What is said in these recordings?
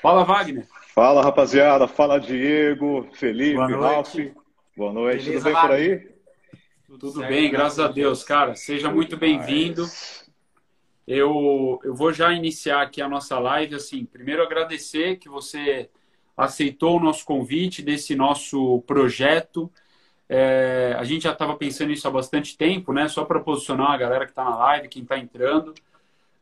Fala, Wagner. Fala, rapaziada. Fala, Diego, Felipe, Ralf. Boa noite. Beleza, Tudo bem por aí? Tudo, Tudo bem, graças a Deus, cara. Seja muito bem-vindo. Eu, eu vou já iniciar aqui a nossa live. Assim, primeiro agradecer que você aceitou o nosso convite desse nosso projeto. É, a gente já estava pensando nisso há bastante tempo, né? Só para posicionar a galera que está na live, quem está entrando.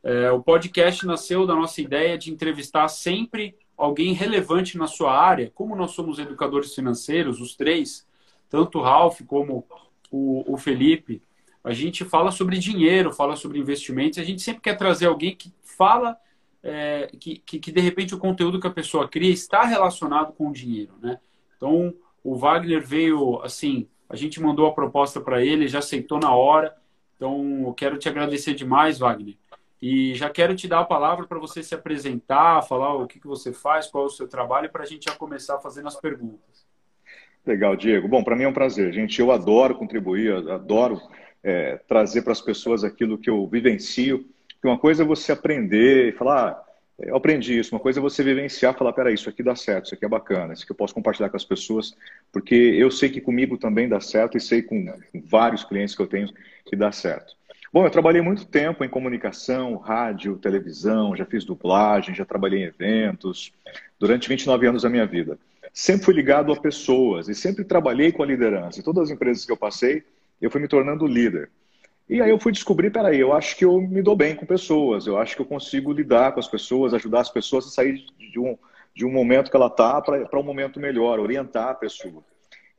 É, o podcast nasceu da nossa ideia de entrevistar sempre alguém relevante na sua área. Como nós somos educadores financeiros, os três, tanto o Ralph como o, o Felipe, a gente fala sobre dinheiro, fala sobre investimentos. A gente sempre quer trazer alguém que fala é, que, que, que, de repente o conteúdo que a pessoa cria está relacionado com o dinheiro, né? Então o Wagner veio assim, a gente mandou a proposta para ele, já aceitou na hora. Então eu quero te agradecer demais, Wagner. E já quero te dar a palavra para você se apresentar, falar o que, que você faz, qual é o seu trabalho, para a gente já começar fazendo as perguntas. Legal, Diego. Bom, para mim é um prazer, gente. Eu adoro contribuir, adoro é, trazer para as pessoas aquilo que eu vivencio. Porque uma coisa é você aprender e falar, ah, eu aprendi isso. Uma coisa é você vivenciar e falar, peraí, isso aqui dá certo, isso aqui é bacana, isso aqui eu posso compartilhar com as pessoas, porque eu sei que comigo também dá certo e sei com vários clientes que eu tenho que dá certo. Bom, eu trabalhei muito tempo em comunicação, rádio, televisão, já fiz dublagem, já trabalhei em eventos, durante 29 anos da minha vida. Sempre fui ligado a pessoas e sempre trabalhei com a liderança. Em todas as empresas que eu passei, eu fui me tornando líder. E aí eu fui descobrir, peraí, eu acho que eu me dou bem com pessoas, eu acho que eu consigo lidar com as pessoas, ajudar as pessoas a sair de um, de um momento que ela está para um momento melhor, orientar a pessoa.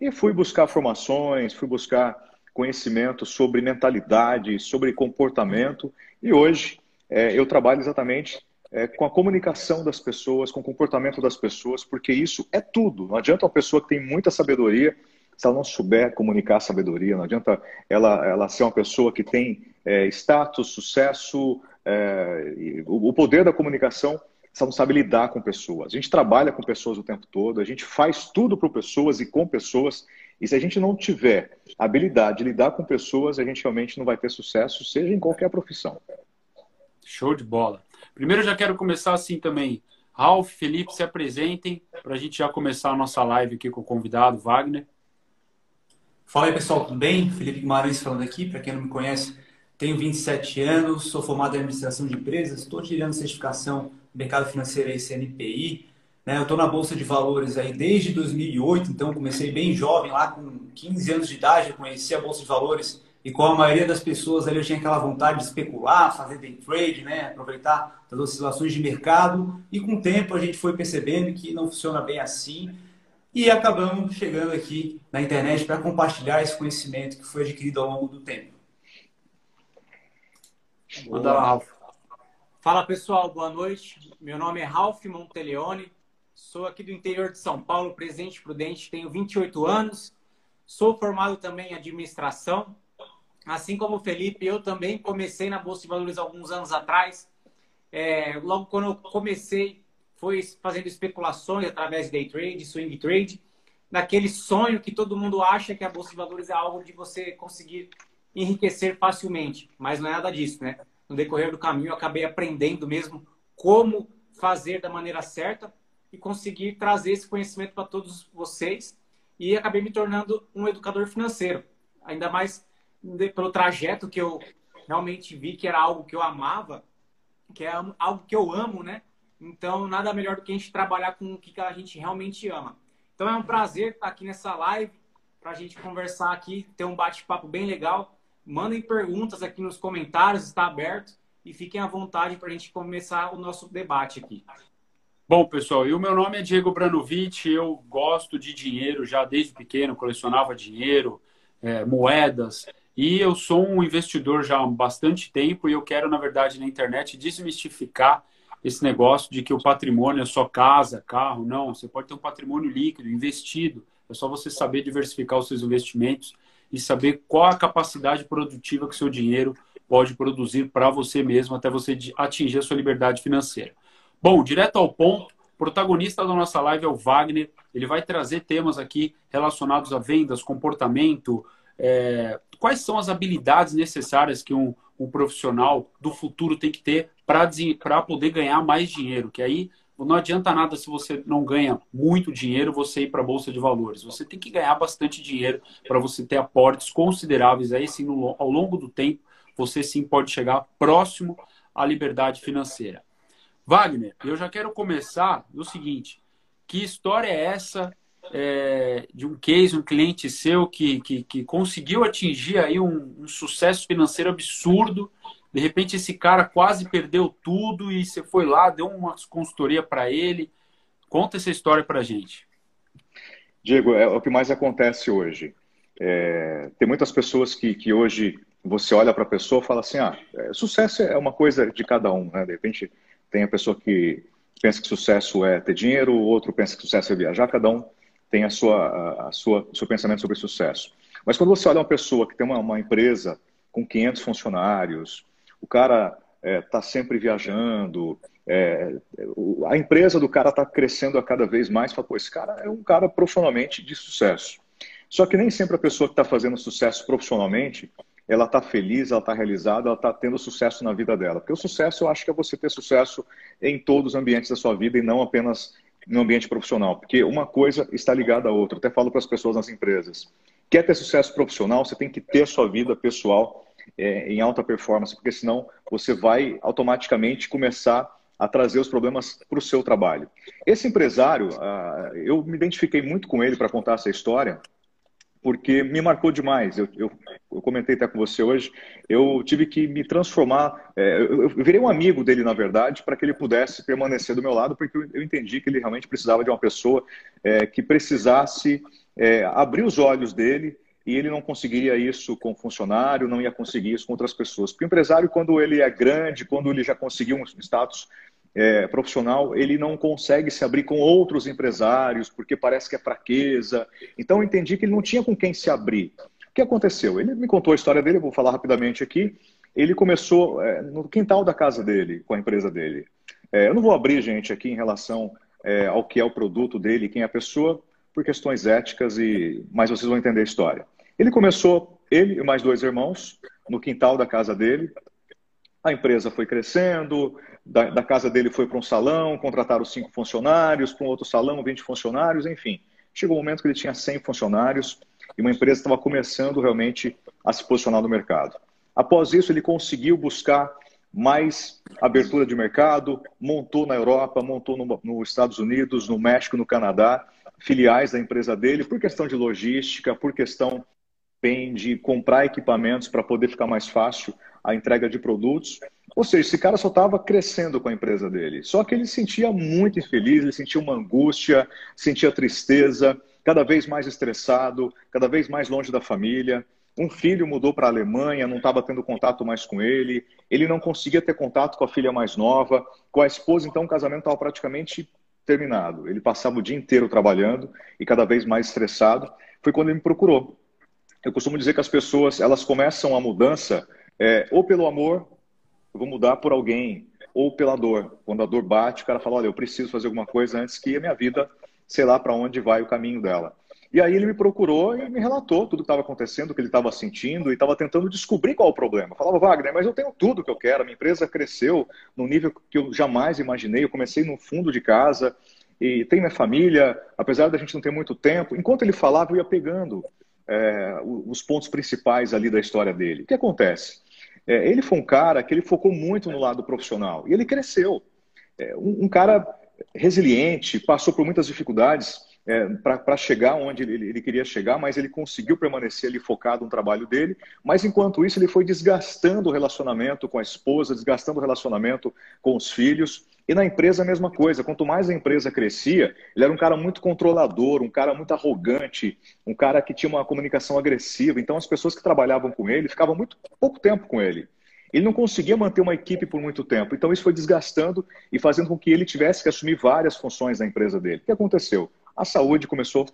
E fui buscar formações, fui buscar conhecimento sobre mentalidade, sobre comportamento. E hoje é, eu trabalho exatamente é, com a comunicação das pessoas, com o comportamento das pessoas, porque isso é tudo. Não adianta uma pessoa que tem muita sabedoria se ela não souber comunicar sabedoria. Não adianta ela, ela ser uma pessoa que tem é, status, sucesso, é, o, o poder da comunicação ela não sabe lidar com pessoas. A gente trabalha com pessoas o tempo todo, a gente faz tudo para pessoas e com pessoas, e se a gente não tiver habilidade de lidar com pessoas, a gente realmente não vai ter sucesso, seja em qualquer profissão. Show de bola. Primeiro, eu já quero começar assim também. Ralf, Felipe, se apresentem para a gente já começar a nossa live aqui com o convidado, Wagner. Fala aí, pessoal, tudo bem? Felipe Guimarães falando aqui. Para quem não me conhece, tenho 27 anos, sou formado em administração de empresas, estou tirando certificação no mercado financeiro aí, CNPI. Né? Eu estou na Bolsa de Valores aí desde 2008, então comecei bem jovem, lá com 15 anos de idade, eu conheci a Bolsa de Valores e com a maioria das pessoas ali eu tinha aquela vontade de especular, fazer day trade, né? aproveitar as oscilações de mercado e com o tempo a gente foi percebendo que não funciona bem assim e acabamos chegando aqui na internet para compartilhar esse conhecimento que foi adquirido ao longo do tempo. Manda lá, Ralf. Fala pessoal, boa noite. Meu nome é Ralf Monteleone, Sou aqui do interior de São Paulo, Presidente Prudente, tenho 28 anos. Sou formado também em administração. Assim como o Felipe, eu também comecei na Bolsa de Valores alguns anos atrás. É, logo quando eu comecei, foi fazendo especulações através de day trade, swing trade, naquele sonho que todo mundo acha que a Bolsa de Valores é algo de você conseguir enriquecer facilmente. Mas não é nada disso, né? No decorrer do caminho, eu acabei aprendendo mesmo como fazer da maneira certa e conseguir trazer esse conhecimento para todos vocês e acabei me tornando um educador financeiro. Ainda mais pelo trajeto que eu realmente vi que era algo que eu amava, que é algo que eu amo, né? Então, nada melhor do que a gente trabalhar com o que a gente realmente ama. Então, é um prazer estar aqui nessa live para a gente conversar aqui, ter um bate-papo bem legal. Mandem perguntas aqui nos comentários, está aberto. E fiquem à vontade para a gente começar o nosso debate aqui. Bom, pessoal, e o meu nome é Diego Branovich, eu gosto de dinheiro já desde pequeno, colecionava dinheiro, é, moedas, e eu sou um investidor já há bastante tempo e eu quero, na verdade, na internet desmistificar esse negócio de que o patrimônio é só casa, carro. Não, você pode ter um patrimônio líquido, investido. É só você saber diversificar os seus investimentos e saber qual a capacidade produtiva que o seu dinheiro pode produzir para você mesmo até você atingir a sua liberdade financeira. Bom, direto ao ponto, protagonista da nossa live é o Wagner. Ele vai trazer temas aqui relacionados a vendas, comportamento, é, quais são as habilidades necessárias que um, um profissional do futuro tem que ter para poder ganhar mais dinheiro, que aí não adianta nada se você não ganha muito dinheiro você ir para a bolsa de valores. Você tem que ganhar bastante dinheiro para você ter aportes consideráveis aí sim no, ao longo do tempo você sim pode chegar próximo à liberdade financeira. Wagner, eu já quero começar no seguinte: que história é essa é, de um case, um cliente seu que, que, que conseguiu atingir aí um, um, sucesso financeiro absurdo? De repente esse cara quase perdeu tudo e você foi lá, deu uma consultoria para ele. Conta essa história para gente. Diego, é o que mais acontece hoje. É, tem muitas pessoas que, que hoje você olha para a pessoa e fala assim, ah, é, sucesso é uma coisa de cada um, né? De repente tem a pessoa que pensa que sucesso é ter dinheiro, o outro pensa que sucesso é viajar, cada um tem a sua, a sua, o seu pensamento sobre sucesso. Mas quando você olha uma pessoa que tem uma, uma empresa com 500 funcionários, o cara está é, tá sempre viajando, é, a empresa do cara está crescendo a cada vez mais, fala, pô, esse cara é um cara profissionalmente de sucesso. Só que nem sempre a pessoa que está fazendo sucesso profissionalmente ela está feliz, ela está realizada, ela está tendo sucesso na vida dela. Porque o sucesso, eu acho que é você ter sucesso em todos os ambientes da sua vida e não apenas no ambiente profissional. Porque uma coisa está ligada à outra. Eu até falo para as pessoas nas empresas. Quer ter sucesso profissional, você tem que ter sua vida pessoal é, em alta performance, porque senão você vai automaticamente começar a trazer os problemas para o seu trabalho. Esse empresário, ah, eu me identifiquei muito com ele para contar essa história, porque me marcou demais. Eu, eu, eu, comentei até com você hoje, eu tive que me transformar. É, eu, eu, virei um amigo dele, na verdade, para que ele pudesse permanecer do meu lado, porque eu, entendi que ele realmente precisava de uma pessoa é, que precisasse é, abrir os olhos dele. E ele não conseguiria isso com funcionário, não ia conseguir isso com outras pessoas. Porque o empresário, quando ele é grande, quando ele já conseguiu um status é, profissional, ele não consegue se abrir com outros empresários, porque parece que é fraqueza. Então eu entendi que ele não tinha com quem se abrir. O que aconteceu? Ele me contou a história dele, vou falar rapidamente aqui. Ele começou é, no quintal da casa dele, com a empresa dele. É, eu não vou abrir, gente, aqui em relação é, ao que é o produto dele, quem é a pessoa, por questões éticas, e mas vocês vão entender a história. Ele começou, ele e mais dois irmãos, no quintal da casa dele. A empresa foi crescendo, da, da casa dele foi para um salão, contrataram cinco funcionários, para um outro salão, 20 funcionários, enfim. Chegou um momento que ele tinha 100 funcionários e uma empresa estava começando realmente a se posicionar no mercado. Após isso, ele conseguiu buscar mais abertura de mercado, montou na Europa, montou no, nos Estados Unidos, no México, no Canadá, filiais da empresa dele, por questão de logística, por questão bem de comprar equipamentos para poder ficar mais fácil a entrega de produtos. Ou seja, esse cara só estava crescendo com a empresa dele. Só que ele se sentia muito infeliz, ele sentia uma angústia, sentia tristeza, cada vez mais estressado, cada vez mais longe da família. Um filho mudou para a Alemanha, não estava tendo contato mais com ele. Ele não conseguia ter contato com a filha mais nova. Com a esposa, então, o casamento estava praticamente terminado. Ele passava o dia inteiro trabalhando e cada vez mais estressado. Foi quando ele me procurou. Eu costumo dizer que as pessoas elas começam a mudança é, ou pelo amor, eu vou mudar por alguém, ou pela dor. Quando a dor bate, o cara fala: olha, eu preciso fazer alguma coisa antes que a minha vida, sei lá para onde vai o caminho dela. E aí ele me procurou e me relatou tudo que estava acontecendo, o que ele estava sentindo e estava tentando descobrir qual o problema. Falava, Wagner, mas eu tenho tudo que eu quero, a minha empresa cresceu num nível que eu jamais imaginei, eu comecei no fundo de casa e tenho minha família, apesar da gente não ter muito tempo. Enquanto ele falava, eu ia pegando é, os pontos principais ali da história dele. O que acontece? É, ele foi um cara que ele focou muito no lado profissional e ele cresceu. É, um, um, cara resiliente, passou por muitas dificuldades é, para chegar onde ele, ele, queria chegar, mas ele conseguiu permanecer ali focado no trabalho dele. Mas enquanto isso, ele foi desgastando o relacionamento com a esposa, desgastando o relacionamento com os filhos. E na empresa a mesma coisa. Quanto mais a empresa crescia, ele era um cara muito controlador, um cara muito arrogante, um cara que tinha uma comunicação agressiva. Então as pessoas que trabalhavam com ele ficavam muito pouco tempo com ele. Ele não conseguia manter uma equipe por muito tempo. Então isso foi desgastando e fazendo com que ele tivesse que assumir várias funções na empresa dele. O que aconteceu? A saúde começou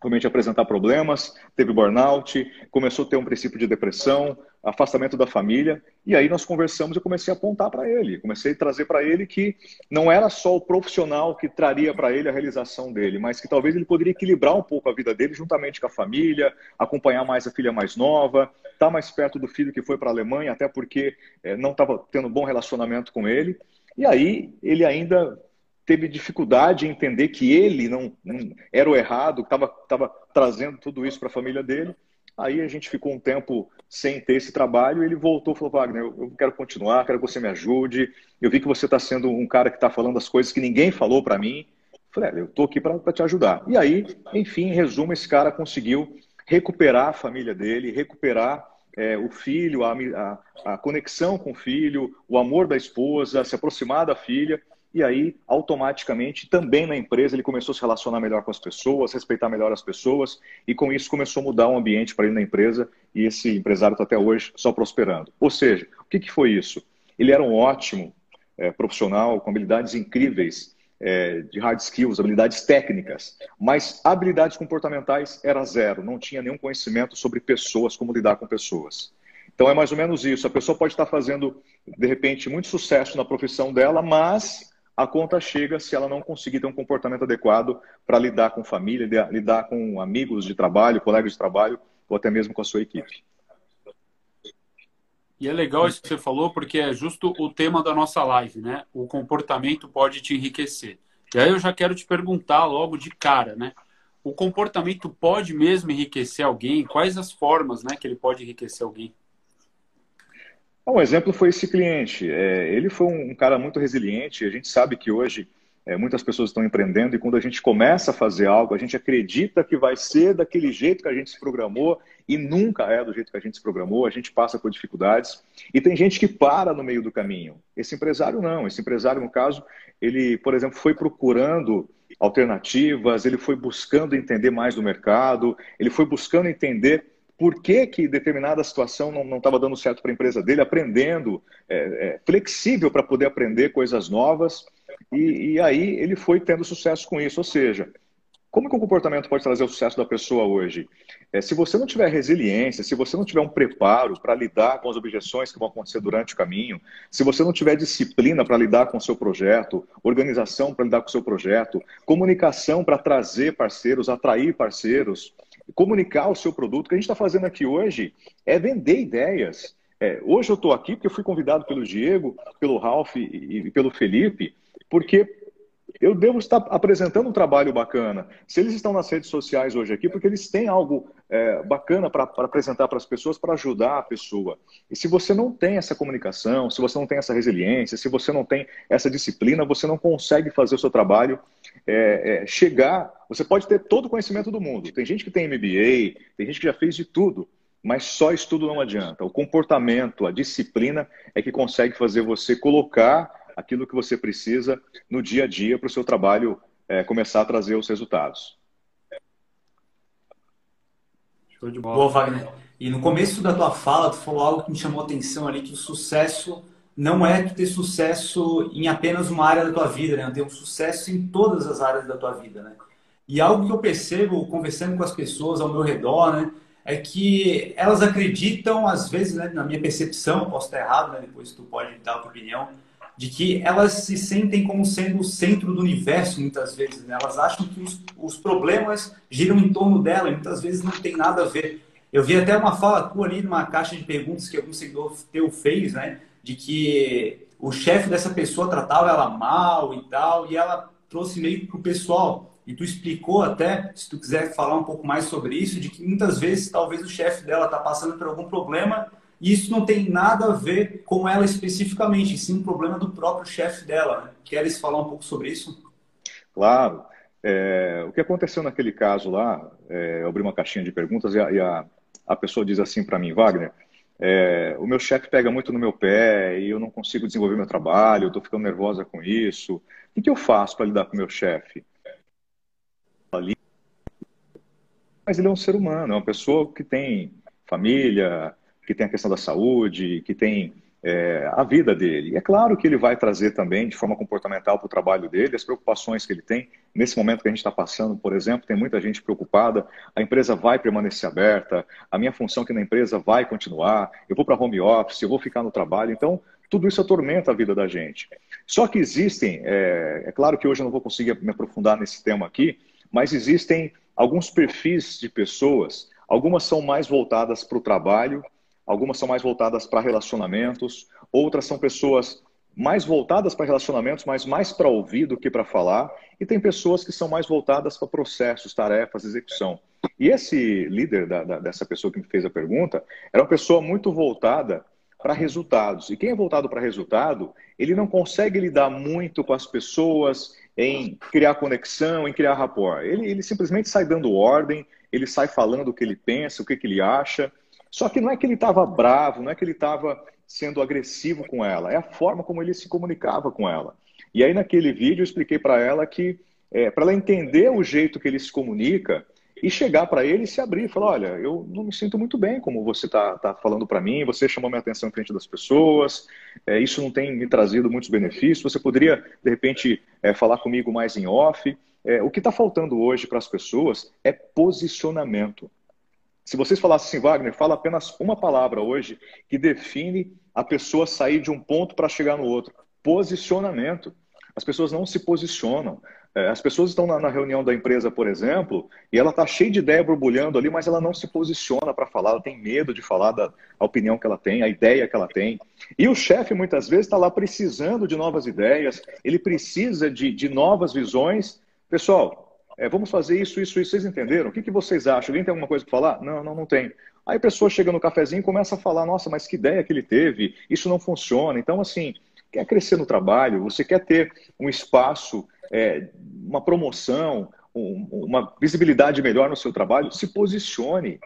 realmente apresentar problemas, teve burnout, começou a ter um princípio de depressão, afastamento da família, e aí nós conversamos e comecei a apontar para ele, comecei a trazer para ele que não era só o profissional que traria para ele a realização dele, mas que talvez ele poderia equilibrar um pouco a vida dele juntamente com a família, acompanhar mais a filha mais nova, estar tá mais perto do filho que foi para a Alemanha, até porque é, não estava tendo bom relacionamento com ele, e aí ele ainda teve dificuldade em entender que ele não, não era o errado, estava trazendo tudo isso para a família dele. Aí a gente ficou um tempo sem ter esse trabalho ele voltou e falou: Wagner, eu, eu quero continuar, quero que você me ajude. Eu vi que você está sendo um cara que está falando as coisas que ninguém falou para mim. falei: é, eu estou aqui para te ajudar. E aí, enfim, em resumo, esse cara conseguiu recuperar a família dele, recuperar é, o filho, a, a, a conexão com o filho, o amor da esposa, se aproximar da filha. E aí, automaticamente, também na empresa, ele começou a se relacionar melhor com as pessoas, respeitar melhor as pessoas, e com isso começou a mudar o ambiente para ele na empresa, e esse empresário está até hoje só prosperando. Ou seja, o que, que foi isso? Ele era um ótimo é, profissional, com habilidades incríveis é, de hard skills, habilidades técnicas, mas habilidades comportamentais era zero, não tinha nenhum conhecimento sobre pessoas, como lidar com pessoas. Então é mais ou menos isso. A pessoa pode estar fazendo, de repente, muito sucesso na profissão dela, mas a conta chega se ela não conseguir ter um comportamento adequado para lidar com família, lidar com amigos de trabalho, colegas de trabalho ou até mesmo com a sua equipe. E é legal isso que você falou, porque é justo o tema da nossa live, né? O comportamento pode te enriquecer. E aí eu já quero te perguntar logo de cara, né? O comportamento pode mesmo enriquecer alguém? Quais as formas, né, que ele pode enriquecer alguém? Um exemplo foi esse cliente. É, ele foi um cara muito resiliente. A gente sabe que hoje é, muitas pessoas estão empreendendo e quando a gente começa a fazer algo, a gente acredita que vai ser daquele jeito que a gente se programou e nunca é do jeito que a gente se programou. A gente passa por dificuldades e tem gente que para no meio do caminho. Esse empresário não. Esse empresário, no caso, ele, por exemplo, foi procurando alternativas, ele foi buscando entender mais do mercado, ele foi buscando entender por que, que determinada situação não estava dando certo para a empresa dele, aprendendo, é, é, flexível para poder aprender coisas novas, e, e, aí ele foi tendo sucesso com isso. Ou seja, como que o comportamento pode trazer o sucesso da pessoa hoje? É, se você não tiver resiliência, se você não tiver um preparo para lidar com as objeções que vão acontecer durante o caminho, se você não tiver disciplina para lidar com o seu projeto, organização para lidar com o seu projeto, comunicação para trazer parceiros, atrair parceiros, comunicar o seu produto. O que a gente está fazendo aqui hoje é vender ideias. É, hoje eu estou aqui porque eu fui convidado pelo Diego, pelo Ralph e, e pelo Felipe, porque eu devo estar apresentando um trabalho bacana. Se eles estão nas redes sociais hoje aqui, porque eles têm algo é, bacana para apresentar para as pessoas, para ajudar a pessoa. E se você não tem essa comunicação, se você não tem essa resiliência, se você não tem essa disciplina, você não consegue fazer o seu trabalho é, é, chegar. Você pode ter todo o conhecimento do mundo. Tem gente que tem MBA, tem gente que já fez de tudo, mas só estudo não adianta. O comportamento, a disciplina é que consegue fazer você colocar aquilo que você precisa no dia a dia para o seu trabalho é, começar a trazer os resultados. Show de bola. Boa, Wagner. E no começo da tua fala, tu falou algo que me chamou a atenção ali, que o sucesso não é tu ter sucesso em apenas uma área da tua vida, né? Ter um sucesso em todas as áreas da tua vida, né? E algo que eu percebo conversando com as pessoas ao meu redor, né? É que elas acreditam, às vezes, né, na minha percepção, posso estar errado, né? Depois tu pode dar a tua opinião, de que elas se sentem como sendo o centro do universo, muitas vezes. Né? Elas acham que os, os problemas giram em torno dela e muitas vezes não tem nada a ver. Eu vi até uma fala tua ali numa caixa de perguntas que algum seguidor teu fez, né? de que o chefe dessa pessoa tratava ela mal e tal, e ela trouxe meio para o pessoal. E tu explicou até, se tu quiser falar um pouco mais sobre isso, de que muitas vezes talvez o chefe dela está passando por algum problema e isso não tem nada a ver com ela especificamente, sim um problema do próprio chefe dela. Né? Queres falar um pouco sobre isso? Claro. É, o que aconteceu naquele caso lá, é, eu abri uma caixinha de perguntas e a, e a, a pessoa diz assim para mim, Wagner, é, o meu chefe pega muito no meu pé e eu não consigo desenvolver meu trabalho, eu estou ficando nervosa com isso. O que, que eu faço para lidar com o meu chefe? Mas ele é um ser humano, é uma pessoa que tem família, que tem a questão da saúde, que tem é, a vida dele. E é claro que ele vai trazer também, de forma comportamental, para o trabalho dele, as preocupações que ele tem. Nesse momento que a gente está passando, por exemplo, tem muita gente preocupada, a empresa vai permanecer aberta, a minha função aqui na empresa vai continuar, eu vou para home office, eu vou ficar no trabalho. Então, tudo isso atormenta a vida da gente. Só que existem, é, é claro que hoje eu não vou conseguir me aprofundar nesse tema aqui, mas existem alguns perfis de pessoas, algumas são mais voltadas para o trabalho, algumas são mais voltadas para relacionamentos, outras são pessoas mais voltadas para relacionamentos, mas mais para ouvir do que para falar, e tem pessoas que são mais voltadas para processos, tarefas, execução. E esse líder da, da, dessa pessoa que me fez a pergunta era uma pessoa muito voltada para resultados. E quem é voltado para resultado, ele não consegue lidar muito com as pessoas em criar conexão, em criar rapport. Ele, ele simplesmente sai dando ordem, ele sai falando o que ele pensa, o que, que ele acha. Só que não é que ele estava bravo, não é que ele estava sendo agressivo com ela, é a forma como ele se comunicava com ela. E aí, naquele vídeo, eu expliquei para ela que, é, para ela entender o jeito que ele se comunica, e chegar para ele e se abrir, falar, olha, eu não me sinto muito bem como você está tá falando para mim, você chamou minha atenção em frente das pessoas, é, isso não tem me trazido muitos benefícios, você poderia, de repente, é, falar comigo mais em off. É, o que está faltando hoje para as pessoas é posicionamento. Se vocês falassem assim, Wagner, fala apenas uma palavra hoje que define a pessoa sair de um ponto para chegar no outro. Posicionamento. As pessoas não se posicionam. É, as pessoas estão na, reunião da empresa, por exemplo, e ela está cheia de ideia borbulhando ali, mas ela não se posiciona para falar, ela tem medo de falar da opinião que ela tem, a ideia que ela tem. E o chefe, muitas vezes, está lá precisando de novas ideias, ele precisa de, de novas visões. Pessoal, é, vamos fazer isso, isso, isso. Vocês entenderam? O que, que vocês acham? Alguém tem alguma coisa para falar? Não, não, não tem. Aí a pessoa chega no cafezinho e começa a falar: nossa, mas que ideia que ele teve, isso não funciona. Então, assim, quer crescer no trabalho, você quer ter um espaço é, uma promoção, um, uma visibilidade melhor no seu trabalho, se posicione.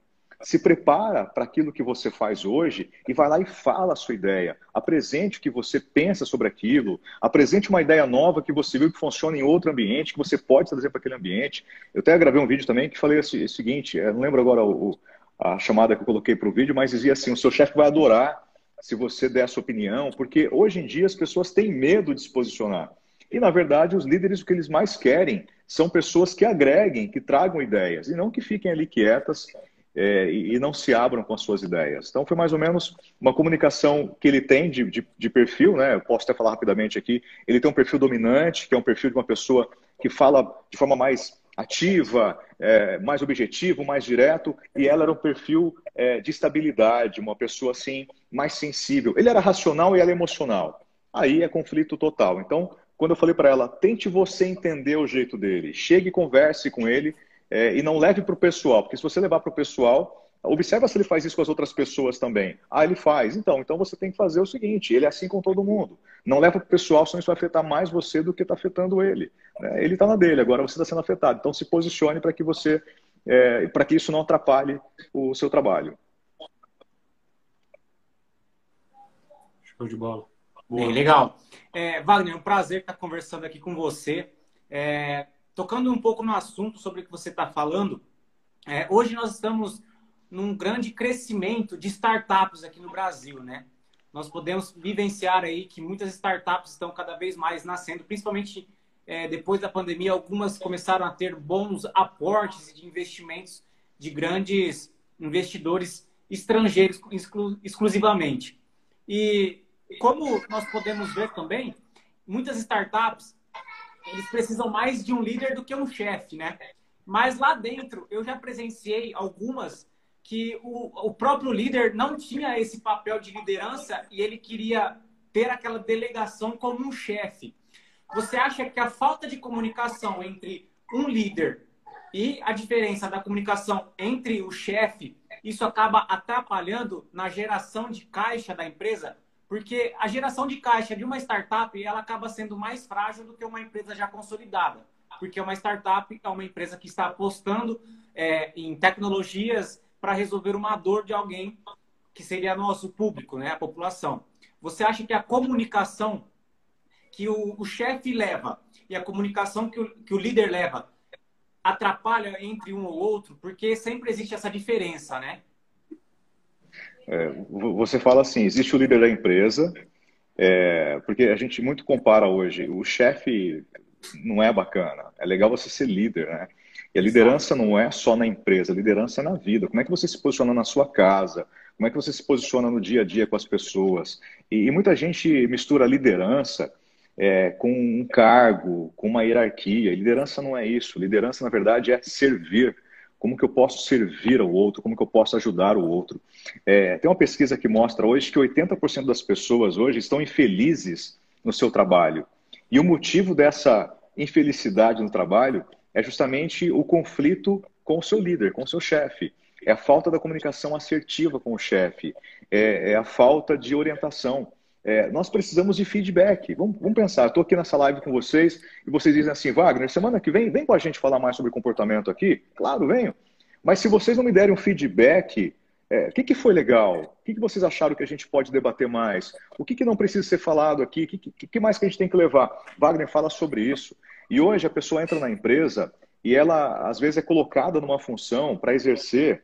Se prepara para aquilo que você faz hoje e vai lá e fala a sua ideia. Apresente o que você pensa sobre aquilo. Apresente uma ideia nova que você viu que funciona em outro ambiente, que você pode trazer para aquele ambiente. Eu até gravei um vídeo também que falei o seguinte: não lembro agora o, a chamada que eu coloquei para o vídeo, mas dizia assim: o seu chefe vai adorar se você der a sua opinião, porque hoje em dia as pessoas têm medo de se posicionar. E, na verdade, os líderes, o que eles mais querem são pessoas que agreguem, que tragam ideias, e não que fiquem ali quietas é, e, e, não se abram com as suas ideias. Então, foi mais ou menos uma comunicação que ele tem de, de, de, perfil, né? Eu posso até falar rapidamente aqui. Ele tem um perfil dominante, que é um perfil de uma pessoa que fala de forma mais ativa, é, mais objetivo, mais direto, e ela era um perfil é, de estabilidade, uma pessoa assim mais sensível. Ele era racional e ela emocional. Aí é conflito total. Então, quando eu falei para ela, tente você entender o jeito dele, chegue e converse com ele é, e não leve para o pessoal, porque se você levar para o pessoal, observa se ele faz isso com as outras pessoas também. Ah, ele faz. Então, então você tem que fazer o seguinte: ele é assim com todo mundo. Não leva para o pessoal, senão isso vai afetar mais você do que está afetando ele. Né? Ele está na dele, agora você está sendo afetado. Então, se posicione para que você, é, para que isso não atrapalhe o seu trabalho. Show de bola. Bem, legal. É, Wagner, um prazer estar conversando aqui com você. É, tocando um pouco no assunto sobre o que você está falando, é, hoje nós estamos num grande crescimento de startups aqui no Brasil, né? Nós podemos vivenciar aí que muitas startups estão cada vez mais nascendo, principalmente é, depois da pandemia, algumas começaram a ter bons aportes de investimentos de grandes investidores estrangeiros exclu exclusivamente. E como nós podemos ver também, muitas startups eles precisam mais de um líder do que um chefe, né? Mas lá dentro eu já presenciei algumas que o, o próprio líder não tinha esse papel de liderança e ele queria ter aquela delegação como um chefe. Você acha que a falta de comunicação entre um líder e a diferença da comunicação entre o chefe, isso acaba atrapalhando na geração de caixa da empresa? Porque a geração de caixa de uma startup ela acaba sendo mais frágil do que uma empresa já consolidada. Porque uma startup é uma empresa que está apostando é, em tecnologias para resolver uma dor de alguém que seria nosso público, né, a população. Você acha que a comunicação que o, o chefe leva e a comunicação que o, que o líder leva atrapalha entre um ou outro? Porque sempre existe essa diferença, né? É, você fala assim, existe o líder da empresa, é, porque a gente muito compara hoje, o chefe não é bacana, é legal você ser líder, né? E a liderança não é só na empresa, a liderança é na vida. Como é que você se posiciona na sua casa? Como é que você se posiciona no dia a dia com as pessoas? E, e muita gente mistura liderança é, com um cargo, com uma hierarquia. E liderança não é isso. Liderança, na verdade, é servir. Como que eu posso servir ao outro? Como que eu posso ajudar o outro? É, tem uma pesquisa que mostra hoje que 80% das pessoas hoje estão infelizes no seu trabalho. E o motivo dessa infelicidade no trabalho é justamente o conflito com o seu líder, com o seu chefe. É a falta da comunicação assertiva com o chefe, é, é a falta de orientação. É, nós precisamos de feedback. Vamos, vamos pensar, estou aqui nessa live com vocês e vocês dizem assim, Wagner, semana que vem, vem com a gente falar mais sobre comportamento aqui? Claro, venho. Mas se vocês não me derem um feedback, é, o que, que foi legal? O que, que vocês acharam que a gente pode debater mais? O que, que não precisa ser falado aqui? O que, que, que mais que a gente tem que levar? Wagner fala sobre isso. E hoje a pessoa entra na empresa e ela, às vezes, é colocada numa função para exercer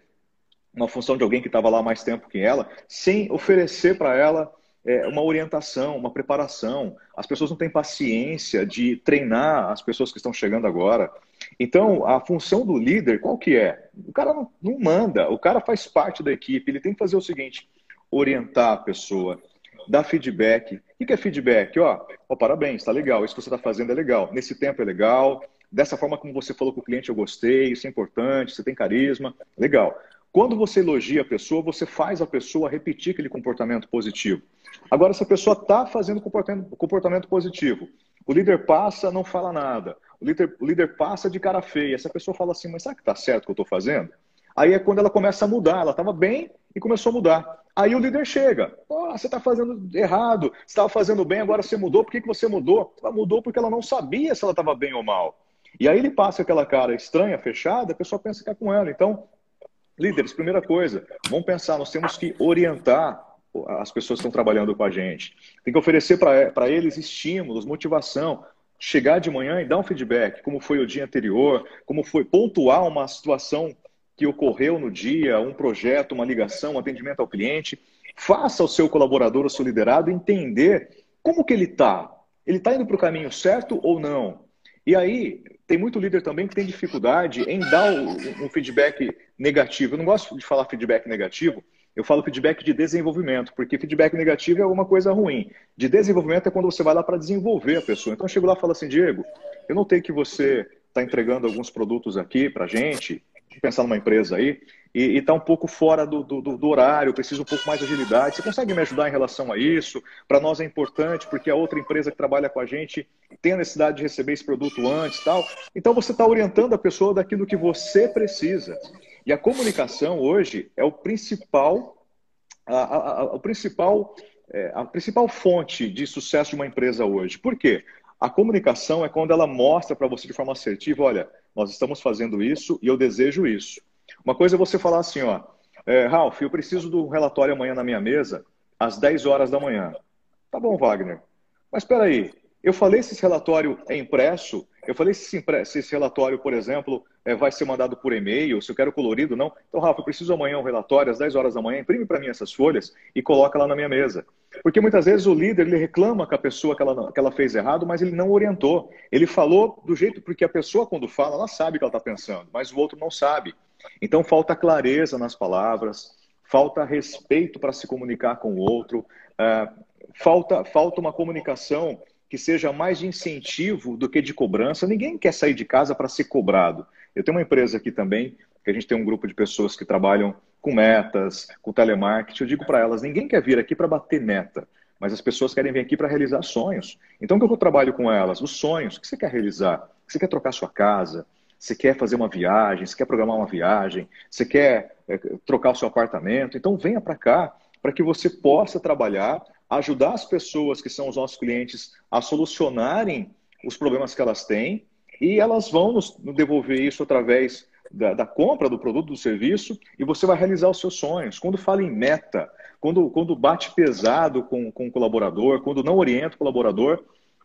uma função de alguém que estava lá mais tempo que ela, sem oferecer para ela é, uma orientação, uma preparação. As pessoas não têm paciência de treinar as pessoas que estão chegando agora. Então, a função do líder, qual que é? O cara não, não manda, o cara faz parte da equipe, ele tem que fazer o seguinte, orientar a pessoa, dar feedback. O que é feedback? Ó, oh, parabéns, está legal, isso que você está fazendo é legal, nesse tempo é legal, dessa forma como você falou com o cliente eu gostei, isso é importante, você tem carisma, legal. Quando você elogia a pessoa, você faz a pessoa repetir aquele comportamento positivo. Agora, se a pessoa está fazendo comportamento, comportamento positivo, o líder passa, não fala nada. O líder, o líder passa de cara feia. Essa pessoa fala assim, mas será que está certo o que eu estou fazendo? Aí é quando ela começa a mudar. Ela estava bem e começou a mudar. Aí o líder chega. Oh, você está fazendo errado. Você estava fazendo bem, agora você mudou. Por que, que você mudou? Ela mudou porque ela não sabia se ela estava bem ou mal. E aí ele passa aquela cara estranha, fechada, a pessoa pensa que é com ela. Então, líderes, primeira coisa, vamos pensar, nós temos que orientar as pessoas que estão trabalhando com a gente. Tem que oferecer para eles estímulos, motivação, chegar de manhã e dar um feedback, como foi o dia anterior, como foi pontuar uma situação que ocorreu no dia, um projeto, uma ligação, um atendimento ao cliente. Faça o seu colaborador, o seu liderado, entender como que ele está. Ele está indo para o caminho certo ou não? E aí, tem muito líder também que tem dificuldade em dar um feedback negativo. Eu não gosto de falar feedback negativo, eu falo feedback de desenvolvimento, porque feedback negativo é alguma coisa ruim. De desenvolvimento é quando você vai lá para desenvolver a pessoa. Então eu chego lá e falo assim, Diego, eu notei que você está entregando alguns produtos aqui para gente, pensar numa empresa aí, e está um pouco fora do, do, do, horário, precisa um pouco mais de agilidade. Você consegue me ajudar em relação a isso? Para nós é importante, porque a outra empresa que trabalha com a gente tem a necessidade de receber esse produto antes tal. Então você está orientando a pessoa daquilo que você precisa. E a comunicação hoje é o principal, a, a, a, o principal, é, a principal fonte de sucesso de uma empresa hoje. Por quê? A comunicação é quando ela mostra para você de forma assertiva, olha, nós estamos fazendo isso e eu desejo isso. Uma coisa é você falar assim, ó, é, Ralf, eu preciso do relatório amanhã na minha mesa, às 10 horas da manhã. Tá bom, Wagner. Mas espera aí, eu falei se esse relatório é impresso, eu falei se esse relatório, por exemplo, é, vai ser mandado por e-mail, se eu quero colorido, não. Então, Rafa, eu preciso amanhã um relatório às 10 horas da manhã, imprime para mim essas folhas e coloca lá na minha mesa. Porque muitas vezes o líder ele reclama com a pessoa que ela, que ela fez errado, mas ele não orientou. Ele falou do jeito porque a pessoa, quando fala, ela sabe o que ela está pensando, mas o outro não sabe. Então, falta clareza nas palavras, falta respeito para se comunicar com o outro, uh, falta, falta uma comunicação que seja mais de incentivo do que de cobrança. Ninguém quer sair de casa para ser cobrado. Eu tenho uma empresa aqui também, que a gente tem um grupo de pessoas que trabalham com metas, com telemarketing. Eu digo para elas: ninguém quer vir aqui para bater meta, mas as pessoas querem vir aqui para realizar sonhos. Então, o que eu trabalho com elas? Os sonhos. O que você quer realizar? Você quer trocar sua casa? Você quer fazer uma viagem? Você quer programar uma viagem? Você quer é, trocar o seu apartamento? Então, venha para cá para que você possa trabalhar, ajudar as pessoas que são os nossos clientes a solucionarem os problemas que elas têm e elas vão nos devolver isso através da, da, compra do produto, do serviço, e você vai realizar os seus sonhos. Quando fala em meta, quando, quando bate pesado com, com o colaborador, quando não orienta o colaborador,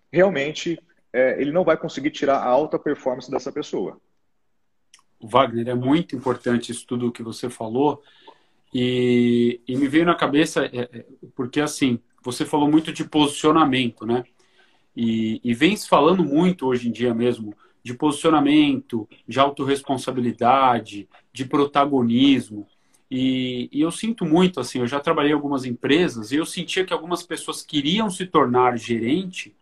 realmente é, ele não vai conseguir tirar a alta performance dessa pessoa. Wagner, é muito importante isso tudo que você falou, e, e me veio na cabeça, é, é, porque assim, você falou muito de posicionamento, né? E, e vem se falando muito hoje em dia mesmo de posicionamento, de autorresponsabilidade, de protagonismo. E, e, eu sinto muito, assim, eu já trabalhei em algumas empresas e eu sentia que algumas pessoas queriam se tornar gerente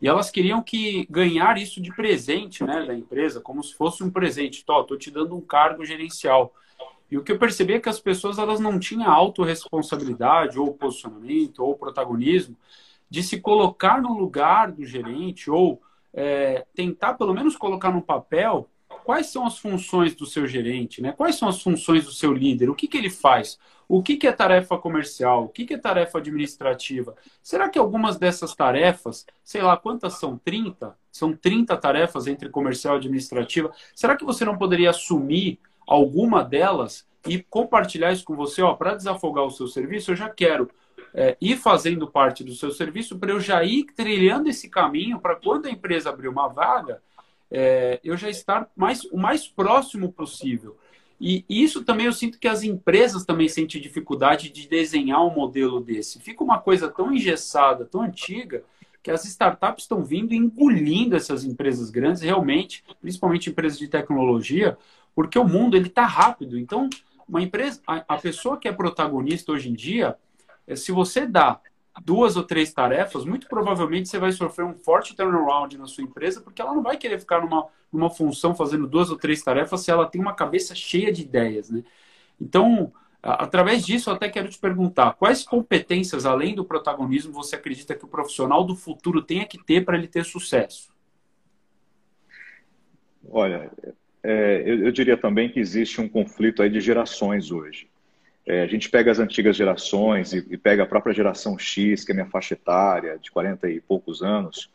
e elas queriam que ganhar isso de presente, né, da empresa, como se fosse um presente. Tô, tô te dando um cargo gerencial. E o que eu percebi é que as pessoas elas não tinham autorresponsabilidade ou posicionamento ou protagonismo de se colocar no lugar do gerente ou é, tentar pelo menos colocar no papel quais são as funções do seu gerente, né? Quais são as funções do seu líder? O que, que ele faz? O que, que é tarefa comercial? O que, que é tarefa administrativa? Será que algumas dessas tarefas, sei lá, quantas são? 30? São 30 tarefas entre comercial e administrativa. Será que você não poderia assumir alguma delas e compartilhar isso com você? Para desafogar o seu serviço, eu já quero é, ir fazendo parte do seu serviço para eu já ir trilhando esse caminho para quando a empresa abrir uma vaga, é, eu já estar mais, o mais próximo possível. E isso também eu sinto que as empresas também sentem dificuldade de desenhar um modelo desse. Fica uma coisa tão engessada, tão antiga, que as startups estão vindo engolindo essas empresas grandes, realmente, principalmente empresas de tecnologia, porque o mundo ele está rápido. Então, uma empresa, a, a pessoa que é protagonista hoje em dia, é, se você dá duas ou três tarefas, muito provavelmente você vai sofrer um forte turnaround na sua empresa, porque ela não vai querer ficar numa, numa função fazendo duas ou três tarefas se ela tem uma cabeça cheia de ideias, né? Então, através disso, eu até quero te perguntar, quais competências, além do protagonismo, você acredita que o profissional do futuro tenha que ter para ele ter sucesso? Olha, é, eu, eu diria também que existe um conflito aí de gerações hoje. É, a gente pega as antigas gerações e, e, pega a própria geração X, que é minha faixa etária, de 40 e poucos anos,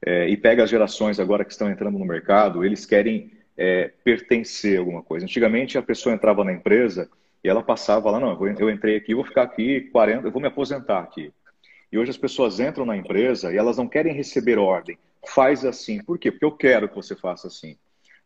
é, e pega as gerações agora que estão entrando no mercado, eles querem é, pertencer a alguma coisa. Antigamente a pessoa entrava na empresa e ela passava lá, não, eu entrei aqui, vou ficar aqui 40, eu vou me aposentar aqui. E hoje as pessoas entram na empresa e elas não querem receber ordem. Faz assim. Por quê? Porque eu quero que você faça assim.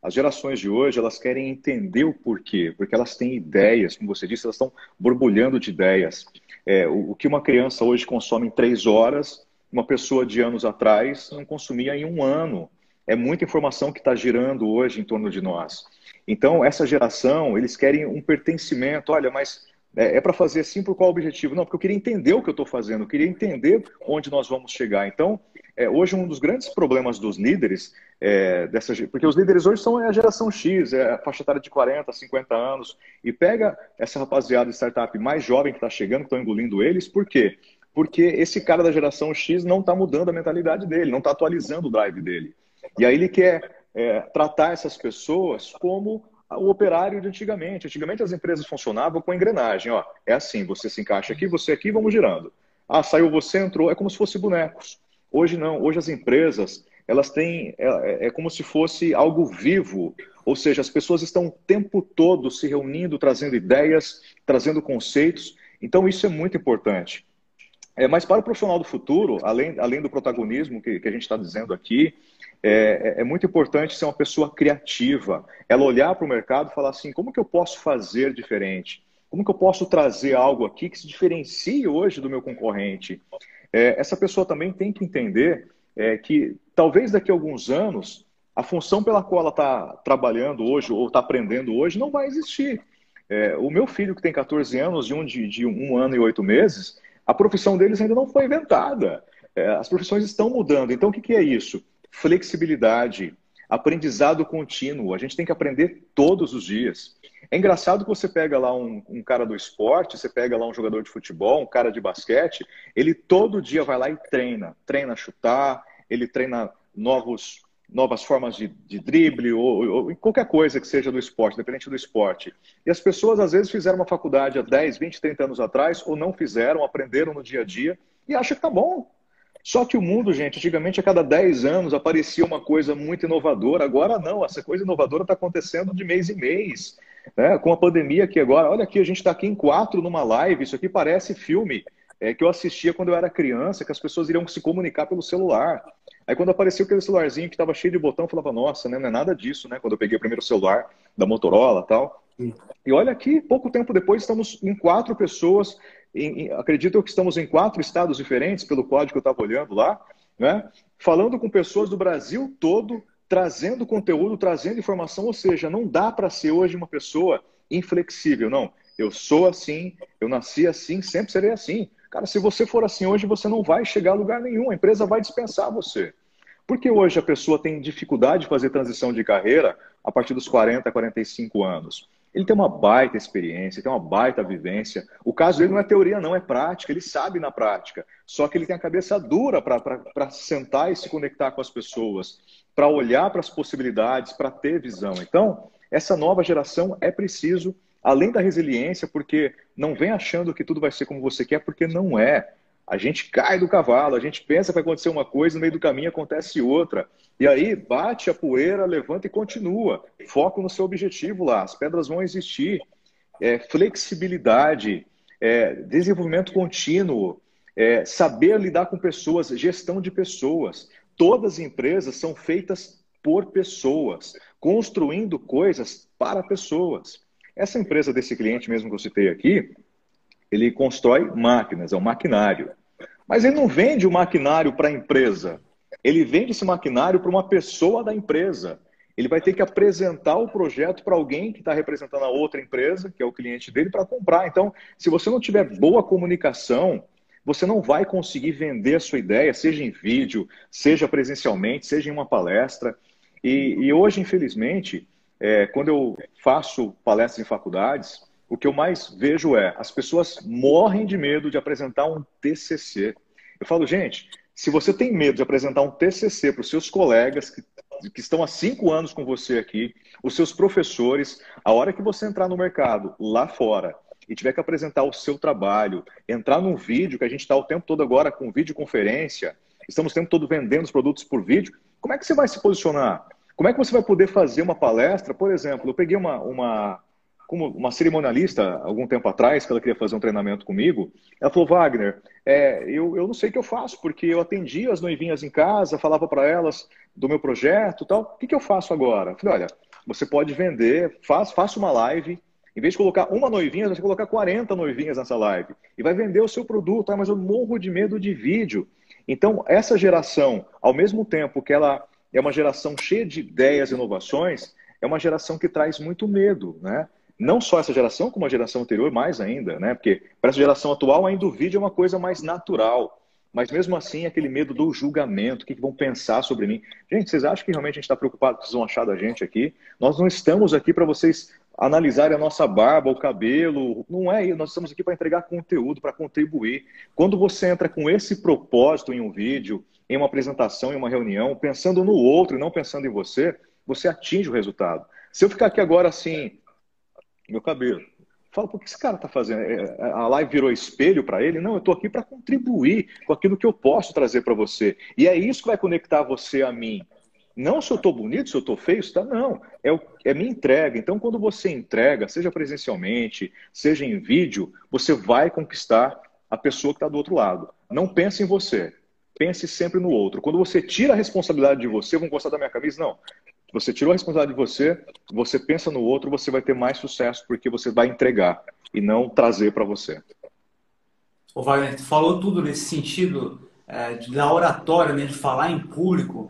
As gerações de hoje, elas querem entender o porquê, porque elas têm ideias, como você disse, elas estão borbulhando de ideias. É, o, o, que uma criança hoje consome em três horas, uma pessoa de anos atrás não consumia em um ano. É muita informação que está girando hoje em torno de nós. Então, essa geração, eles querem um pertencimento. Olha, mas é, é para fazer assim por qual objetivo? Não, porque eu queria entender o que eu estou fazendo, eu queria entender onde nós vamos chegar. Então, é, hoje um dos grandes problemas dos líderes, é, dessa, porque os líderes hoje são a geração X, é a faixa etária de 40, 50 anos, e pega essa rapaziada de startup mais jovem que está chegando, que estão engolindo eles, por quê? Porque esse cara da geração X não está mudando a mentalidade dele, não está atualizando o drive dele. E aí ele quer é, tratar essas pessoas como o operário de antigamente. Antigamente as empresas funcionavam com engrenagem, ó, é assim, você se encaixa aqui, você aqui, vamos girando. Ah, saiu você, entrou, é como se fosse bonecos. Hoje não, hoje as empresas, elas têm, é, é como se fosse algo vivo, ou seja, as pessoas estão o tempo todo se reunindo, trazendo ideias, trazendo conceitos, então isso é muito importante. É, mas para o profissional do futuro, além, além do protagonismo que, que a gente está dizendo aqui, é, é, é, muito importante ser uma pessoa criativa. Ela olhar para o mercado e falar assim: como que eu posso fazer diferente? Como que eu posso trazer algo aqui que se diferencie hoje do meu concorrente? É, essa pessoa também tem que entender é, que talvez daqui a alguns anos a função pela qual ela está trabalhando hoje ou está aprendendo hoje não vai existir. É, o meu filho, que tem 14 anos e um de, de, um ano e oito meses, a profissão deles ainda não foi inventada. É, as profissões estão mudando. Então, o que, que é isso? Flexibilidade, aprendizado contínuo. A gente tem que aprender todos os dias. É engraçado que você pega lá um, um, cara do esporte, você pega lá um jogador de futebol, um cara de basquete, ele todo dia vai lá e treina. Treina a chutar, ele treina novos, novas formas de, de drible ou, ou, qualquer coisa que seja do esporte, independente do esporte. E as pessoas às vezes fizeram uma faculdade há 10, 20, 30 anos atrás ou não fizeram, aprenderam no dia a dia e acham que tá bom. Só que o mundo, gente, antigamente a cada 10 anos aparecia uma coisa muito inovadora, agora não, essa coisa inovadora está acontecendo de mês em mês. Né? Com a pandemia aqui agora, olha aqui, a gente está aqui em quatro numa live, isso aqui parece filme é, que eu assistia quando eu era criança, que as pessoas iriam se comunicar pelo celular. Aí quando apareceu aquele celularzinho que estava cheio de botão, eu falava, nossa, né, não é nada disso, né? Quando eu peguei o primeiro celular da Motorola tal. E olha aqui, pouco tempo depois, estamos em quatro pessoas, em, em, acredito que estamos em quatro estados diferentes, pelo código que eu estava olhando lá, né? Falando com pessoas do Brasil todo, trazendo conteúdo, trazendo informação, ou seja, não dá para ser hoje uma pessoa inflexível, não. Eu sou assim, eu nasci assim, sempre serei assim. Cara, se você for assim hoje, você não vai chegar a lugar nenhum, a empresa vai dispensar você. Porque hoje a pessoa tem dificuldade de fazer transição de carreira a partir dos 40, 45 anos. Ele tem uma baita experiência, tem uma baita vivência. O caso dele não é teoria, não, é prática. Ele sabe na prática. Só que ele tem a cabeça dura para sentar e se conectar com as pessoas, para olhar para as possibilidades, para ter visão. Então, essa nova geração é preciso, além da resiliência, porque não vem achando que tudo vai ser como você quer, porque não é. A gente cai do cavalo, a gente pensa que vai acontecer uma coisa, no meio do caminho acontece outra. E aí bate a poeira, levanta e continua. Foco no seu objetivo lá, as pedras vão existir. É, flexibilidade, é, desenvolvimento contínuo, é, saber lidar com pessoas, gestão de pessoas. Todas as empresas são feitas por pessoas, construindo coisas para pessoas. Essa empresa desse cliente mesmo que eu citei aqui, ele constrói máquinas, é um maquinário. Mas ele não vende o maquinário para a empresa. Ele vende esse maquinário para uma pessoa da empresa. Ele vai ter que apresentar o projeto para alguém que está representando a outra empresa, que é o cliente dele, para comprar. Então, se você não tiver boa comunicação, você não vai conseguir vender a sua ideia, seja em vídeo, seja presencialmente, seja em uma palestra. E, e hoje, infelizmente, é, quando eu faço palestras em faculdades, o que eu mais vejo é as pessoas morrem de medo de apresentar um TCC. Eu falo, gente, se você tem medo de apresentar um TCC para os seus colegas que, que estão há cinco anos com você aqui, os seus professores, a hora que você entrar no mercado lá fora e tiver que apresentar o seu trabalho, entrar num vídeo, que a gente está o tempo todo agora com videoconferência, estamos o tempo todo vendendo os produtos por vídeo, como é que você vai se posicionar? Como é que você vai poder fazer uma palestra? Por exemplo, eu peguei uma, uma, como uma cerimonialista, algum tempo atrás, que ela queria fazer um treinamento comigo, ela falou, Wagner, é, eu, eu não sei o que eu faço, porque eu atendia as noivinhas em casa, falava para elas do meu projeto tal, o que, que eu faço agora? Eu falei, olha, você pode vender, faz, faça uma live, em vez de colocar uma noivinha, você colocar 40 noivinhas nessa live, e vai vender o seu produto, ah, mas eu morro de medo de vídeo. Então, essa geração, ao mesmo tempo que ela é uma geração cheia de ideias e inovações, é uma geração que traz muito medo, né? Não só essa geração, como a geração anterior, mais ainda, né? Porque para essa geração atual, ainda o vídeo é uma coisa mais natural. Mas mesmo assim, aquele medo do julgamento, o que vão pensar sobre mim. Gente, vocês acham que realmente a gente está preocupado com o que vocês vão achar da gente aqui? Nós não estamos aqui para vocês analisarem a nossa barba, o cabelo. Não é isso. Nós estamos aqui para entregar conteúdo, para contribuir. Quando você entra com esse propósito em um vídeo, em uma apresentação, em uma reunião, pensando no outro e não pensando em você, você atinge o resultado. Se eu ficar aqui agora assim, meu cabelo. Fala, por que esse cara está fazendo? É, é, a live virou espelho para ele? Não, eu estou aqui para contribuir com aquilo que eu posso trazer para você. E é isso que vai conectar você a mim. Não se eu estou bonito, se eu estou feio, está não. É, o, é minha entrega. Então, quando você entrega, seja presencialmente, seja em vídeo, você vai conquistar a pessoa que está do outro lado. Não pense em você. Pense sempre no outro. Quando você tira a responsabilidade de você, vão gostar da minha camisa? Não. Você tirou a responsabilidade de você, você pensa no outro, você vai ter mais sucesso porque você vai entregar e não trazer para você. O Wagner, tu falou tudo nesse sentido é, da oratória, né, de falar em público.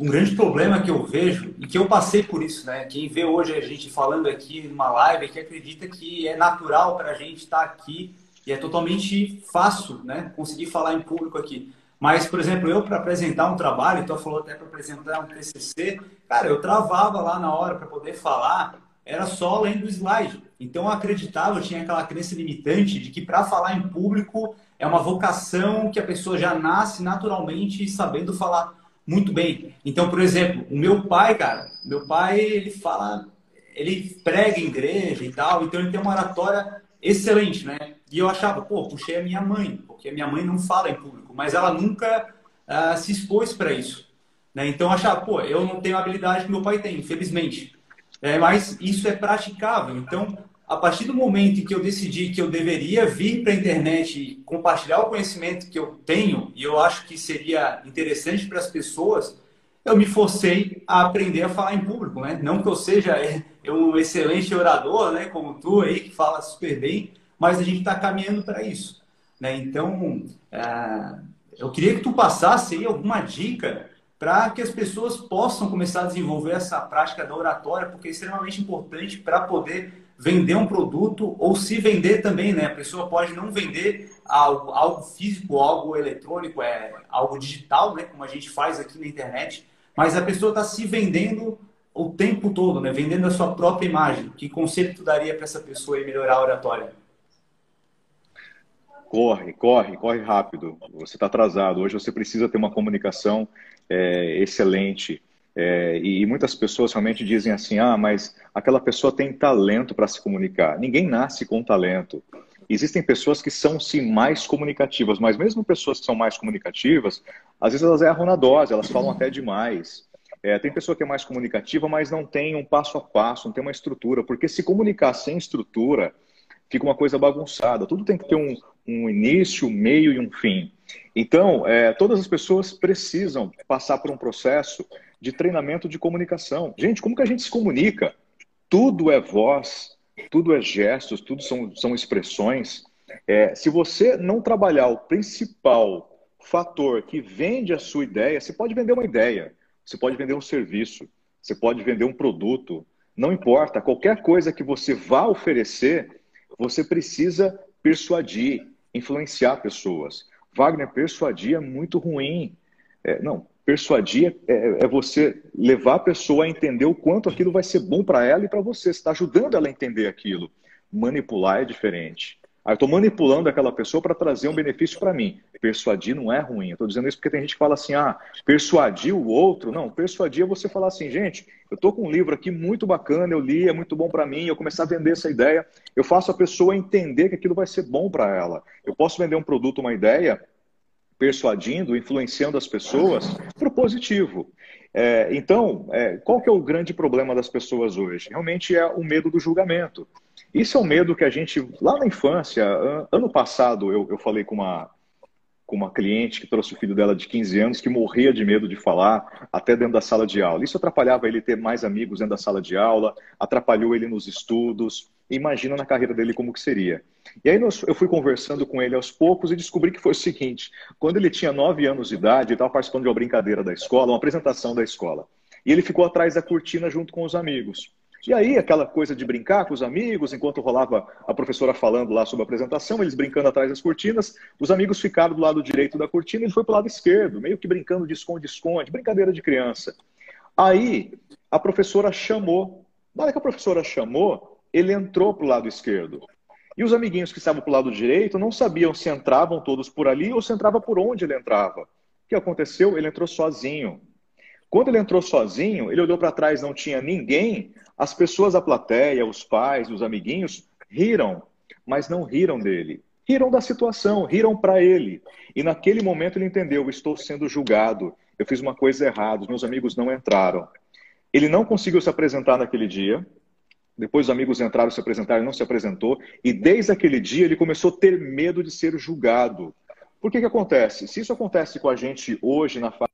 Um grande problema que eu vejo, e que eu passei por isso, né? Quem vê hoje a gente falando aqui numa live, é que acredita que é natural para a gente estar aqui e é totalmente fácil, né? Conseguir falar em público aqui. Mas, por exemplo, eu para apresentar um trabalho, então falou até para apresentar um TCC, cara, eu travava lá na hora para poder falar, era só lendo o slide. Então eu acreditava, eu tinha aquela crença limitante de que para falar em público é uma vocação que a pessoa já nasce naturalmente sabendo falar muito bem. Então, por exemplo, o meu pai, cara, meu pai, ele fala, ele prega em igreja e tal, então ele tem uma oratória excelente, né? E eu achava, pô, puxei a minha mãe, porque a minha mãe não fala em público, mas ela nunca uh, se expôs para isso. Né? Então eu achava, pô, eu não tenho a habilidade que meu pai tem, infelizmente. É, mas isso é praticável. Então, a partir do momento em que eu decidi que eu deveria vir para a internet e compartilhar o conhecimento que eu tenho, e eu acho que seria interessante para as pessoas, eu me forcei a aprender a falar em público, né? Não que eu seja é, um excelente orador, né, como tu aí, que fala super bem, mas a gente está caminhando para isso. Né? Então, é, eu queria que tu passasse aí alguma dica para que as pessoas possam começar a desenvolver essa prática da oratória, porque é extremamente importante para poder vender um produto ou se vender também, né? A pessoa pode não vender algo, algo físico, algo eletrônico, é algo digital, né? Como a gente faz aqui na internet, mas a pessoa está se vendendo o tempo todo, né? Vendendo a sua própria imagem. Que conceito tu daria para essa pessoa aí melhorar a oratória? Corre, corre, corre rápido. Você está atrasado. Hoje você precisa ter uma comunicação é, excelente. É, e muitas pessoas realmente dizem assim: ah, mas aquela pessoa tem talento para se comunicar. Ninguém nasce com talento. Existem pessoas que são sim mais comunicativas, mas mesmo pessoas que são mais comunicativas, às vezes elas erram na dose, elas falam até demais. É, tem pessoa que é mais comunicativa, mas não tem um passo a passo, não tem uma estrutura, porque se comunicar sem estrutura fica uma coisa bagunçada. Tudo tem que ter um, um início, um meio e um fim. Então, é, todas as pessoas precisam passar por um processo de treinamento de comunicação. Gente, como que a gente se comunica? Tudo é voz, tudo é gestos, tudo são, são expressões. É, se você não trabalhar o principal fator que vende a sua ideia, você pode vender uma ideia, você pode vender um serviço, você pode vender um produto, não importa, qualquer coisa que você vá oferecer, você precisa persuadir, influenciar pessoas. Wagner, persuadir é muito ruim. É, não, persuadir é, é, você levar a pessoa a entender o quanto aquilo vai ser bom para ela e para você. Você está ajudando ela a entender aquilo. Manipular é diferente. Ah, eu estou manipulando aquela pessoa para trazer um benefício para mim. Persuadir não é ruim. Eu estou dizendo isso porque tem gente que fala assim, ah, persuadir o outro. Não, persuadir é você falar assim, gente, eu estou com um livro aqui muito bacana, eu li, é muito bom para mim, eu começar a vender essa ideia, eu faço a pessoa entender que aquilo vai ser bom para ela. Eu posso vender um produto, uma ideia, persuadindo, influenciando as pessoas para o positivo. É, então, é, qual que é o grande problema das pessoas hoje? Realmente é o medo do julgamento. Isso é um medo que a gente, lá na infância, ano passado eu, eu falei com uma, com uma cliente que trouxe o filho dela de 15 anos que morria de medo de falar até dentro da sala de aula. Isso atrapalhava ele ter mais amigos dentro da sala de aula, atrapalhou ele nos estudos. Imagina na carreira dele como que seria. E aí nós, eu fui conversando com ele aos poucos e descobri que foi o seguinte: quando ele tinha 9 anos de idade, ele estava participando de uma brincadeira da escola, uma apresentação da escola. E ele ficou atrás da cortina junto com os amigos. E aí, aquela coisa de brincar com os amigos, enquanto rolava a professora falando lá sobre a apresentação, eles brincando atrás das cortinas, os amigos ficaram do lado direito da cortina e ele foi para o lado esquerdo, meio que brincando de esconde-esconde, brincadeira de criança. Aí, a professora chamou. Na hora que a professora chamou, ele entrou para o lado esquerdo. E os amiguinhos que estavam para o lado direito não sabiam se entravam todos por ali ou se entrava por onde ele entrava. O que aconteceu? Ele entrou sozinho. Quando ele entrou sozinho, ele olhou para trás, não tinha ninguém. As pessoas da plateia, os pais, os amiguinhos, riram, mas não riram dele. Riram da situação, riram para ele. E naquele momento ele entendeu: estou sendo julgado, eu fiz uma coisa errada, meus amigos não entraram. Ele não conseguiu se apresentar naquele dia. Depois os amigos entraram, se apresentaram, ele não se apresentou. E desde aquele dia ele começou a ter medo de ser julgado. Por que que acontece? Se isso acontece com a gente hoje na fase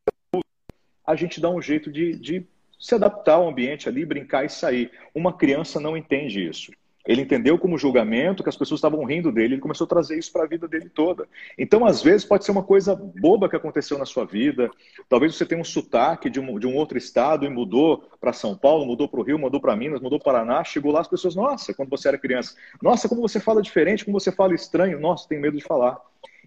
a gente dá um jeito de, de se adaptar ao ambiente ali, brincar e sair. Uma criança não entende isso. Ele entendeu como julgamento que as pessoas estavam rindo dele, ele começou a trazer isso para a vida dele toda. Então, às vezes, pode ser uma coisa boba que aconteceu na sua vida. Talvez você tenha um sotaque de um, de um outro estado e mudou para São Paulo, mudou para o Rio, mudou para Minas, mudou para Paraná. Chegou lá, as pessoas, nossa, quando você era criança, nossa, como você fala diferente, como você fala estranho, nossa, tem medo de falar.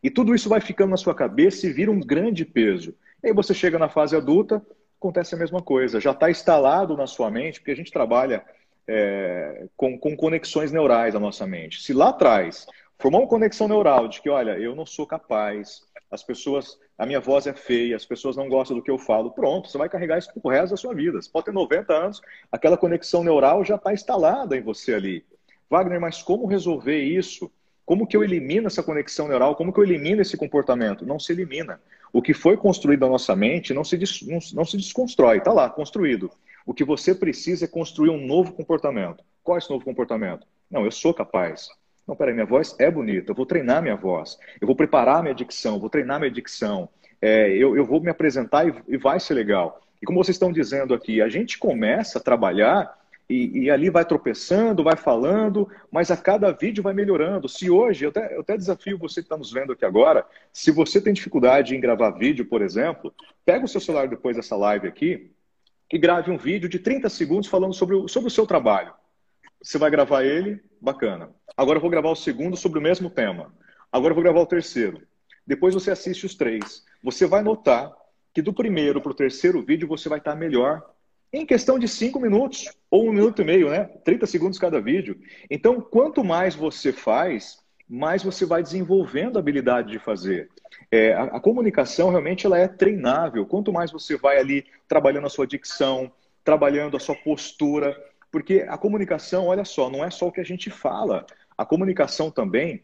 E tudo isso vai ficando na sua cabeça e vira um grande peso. E aí você chega na fase adulta, acontece a mesma coisa. Já está instalado na sua mente, porque a gente trabalha é, com, com conexões neurais na nossa mente. Se lá atrás formou uma conexão neural de que, olha, eu não sou capaz, as pessoas, a minha voz é feia, as pessoas não gostam do que eu falo, pronto, você vai carregar isso pro resto da sua vida. Você pode ter 90 anos, aquela conexão neural já está instalada em você ali. Wagner, mas como resolver isso? Como que eu elimino essa conexão neural? Como que eu elimino esse comportamento? Não se elimina. O que foi construído na nossa mente não se, não, não se desconstrói, está lá, construído. O que você precisa é construir um novo comportamento. Qual é esse novo comportamento? Não, eu sou capaz. Não, peraí, minha voz é bonita, eu vou treinar minha voz, eu vou preparar minha dicção, vou treinar minha dicção, é, eu, eu vou me apresentar e, e vai ser legal. E como vocês estão dizendo aqui, a gente começa a trabalhar e, e, ali vai tropeçando, vai falando, mas a cada vídeo vai melhorando. Se hoje, eu até, eu até desafio você que está nos vendo aqui agora, se você tem dificuldade em gravar vídeo, por exemplo, pega o seu celular depois dessa live aqui e grave um vídeo de 30 segundos falando sobre o, sobre o seu trabalho. Você vai gravar ele, bacana. Agora eu vou gravar o segundo sobre o mesmo tema. Agora eu vou gravar o terceiro. Depois você assiste os três. Você vai notar que do primeiro para o terceiro vídeo você vai estar melhor em questão de cinco minutos ou um minuto e meio, né? 30 segundos cada vídeo. Então, quanto mais você faz, mais você vai desenvolvendo a habilidade de fazer. É, a, a, comunicação realmente ela é treinável. Quanto mais você vai ali trabalhando a sua dicção, trabalhando a sua postura, porque a comunicação, olha só, não é só o que a gente fala. A comunicação também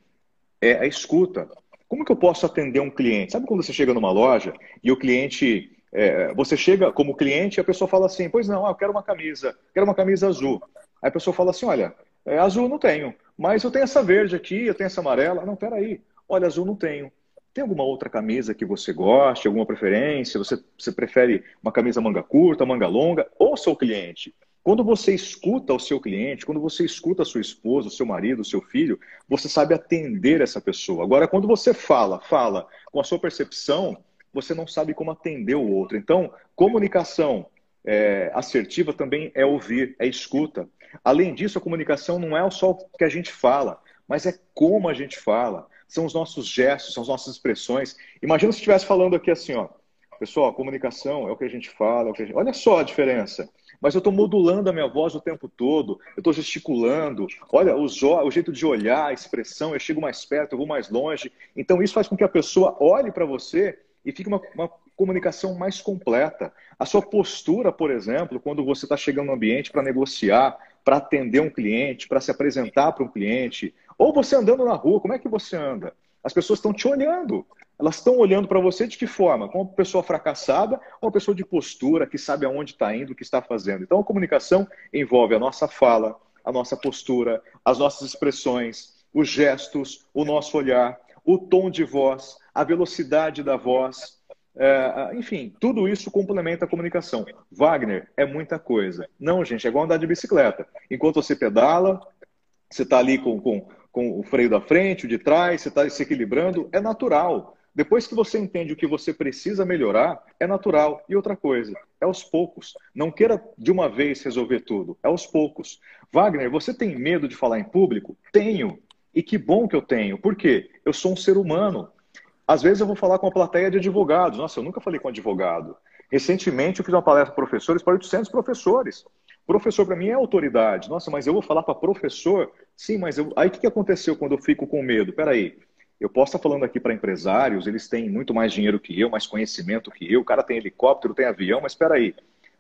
é a escuta. Como que eu posso atender um cliente? Sabe quando você chega numa loja e o cliente é, você chega como cliente e a pessoa fala assim, pois não, eu quero uma camisa, quero uma camisa azul. Aí a pessoa fala assim, olha, é, azul não tenho, mas eu tenho essa verde aqui, eu tenho essa amarela. Não, peraí, olha, azul não tenho. Tem alguma outra camisa que você goste, alguma preferência? Você, você prefere uma camisa manga curta, manga longa? Ou seu cliente? Quando você escuta o seu cliente, quando você escuta a sua esposa, o seu marido, o seu filho, você sabe atender essa pessoa. Agora, quando você fala, fala com a sua percepção, você não sabe como atender o outro. Então, comunicação é, assertiva também é ouvir, é escuta. Além disso, a comunicação não é só o que a gente fala, mas é como a gente fala. São os nossos gestos, são as nossas expressões. Imagina se estivesse falando aqui assim, ó. Pessoal, comunicação é o que a gente fala. É gente... Olha só a diferença. Mas eu estou modulando a minha voz o tempo todo, eu estou gesticulando. Olha, o, o jeito de olhar, a expressão, eu chego mais perto, eu vou mais longe. Então, isso faz com que a pessoa olhe para você e fica uma, uma comunicação mais completa. A sua postura, por exemplo, quando você está chegando no ambiente para negociar, para atender um cliente, para se apresentar para um cliente, ou você andando na rua, como é que você anda? As pessoas estão te olhando. Elas estão olhando para você de que forma? Como uma pessoa fracassada ou uma pessoa de postura, que sabe aonde está indo, o que está fazendo. Então, a comunicação envolve a nossa fala, a nossa postura, as nossas expressões, os gestos, o nosso olhar, o tom de voz, a velocidade da voz, é, enfim, tudo isso complementa a comunicação. Wagner é muita coisa. Não, gente, é igual andar de bicicleta. Enquanto você pedala, você está ali com, com, com o freio da frente, o de trás, você está se equilibrando, é natural. Depois que você entende o que você precisa melhorar, é natural. E outra coisa, é aos poucos. Não queira de uma vez resolver tudo, é aos poucos. Wagner, você tem medo de falar em público? Tenho. E que bom que eu tenho. Por quê? Eu sou um ser humano. Às vezes eu vou falar com uma plateia de advogados. Nossa, eu nunca falei com advogado. Recentemente eu fiz uma palestra para professores para 800 professores. Professor para mim é autoridade. Nossa, mas eu vou falar para professor? Sim, mas eu... aí o que aconteceu quando eu fico com medo? Peraí, eu posso estar falando aqui para empresários, eles têm muito mais dinheiro que eu, mais conhecimento que eu, o cara tem helicóptero, tem avião, mas espera aí,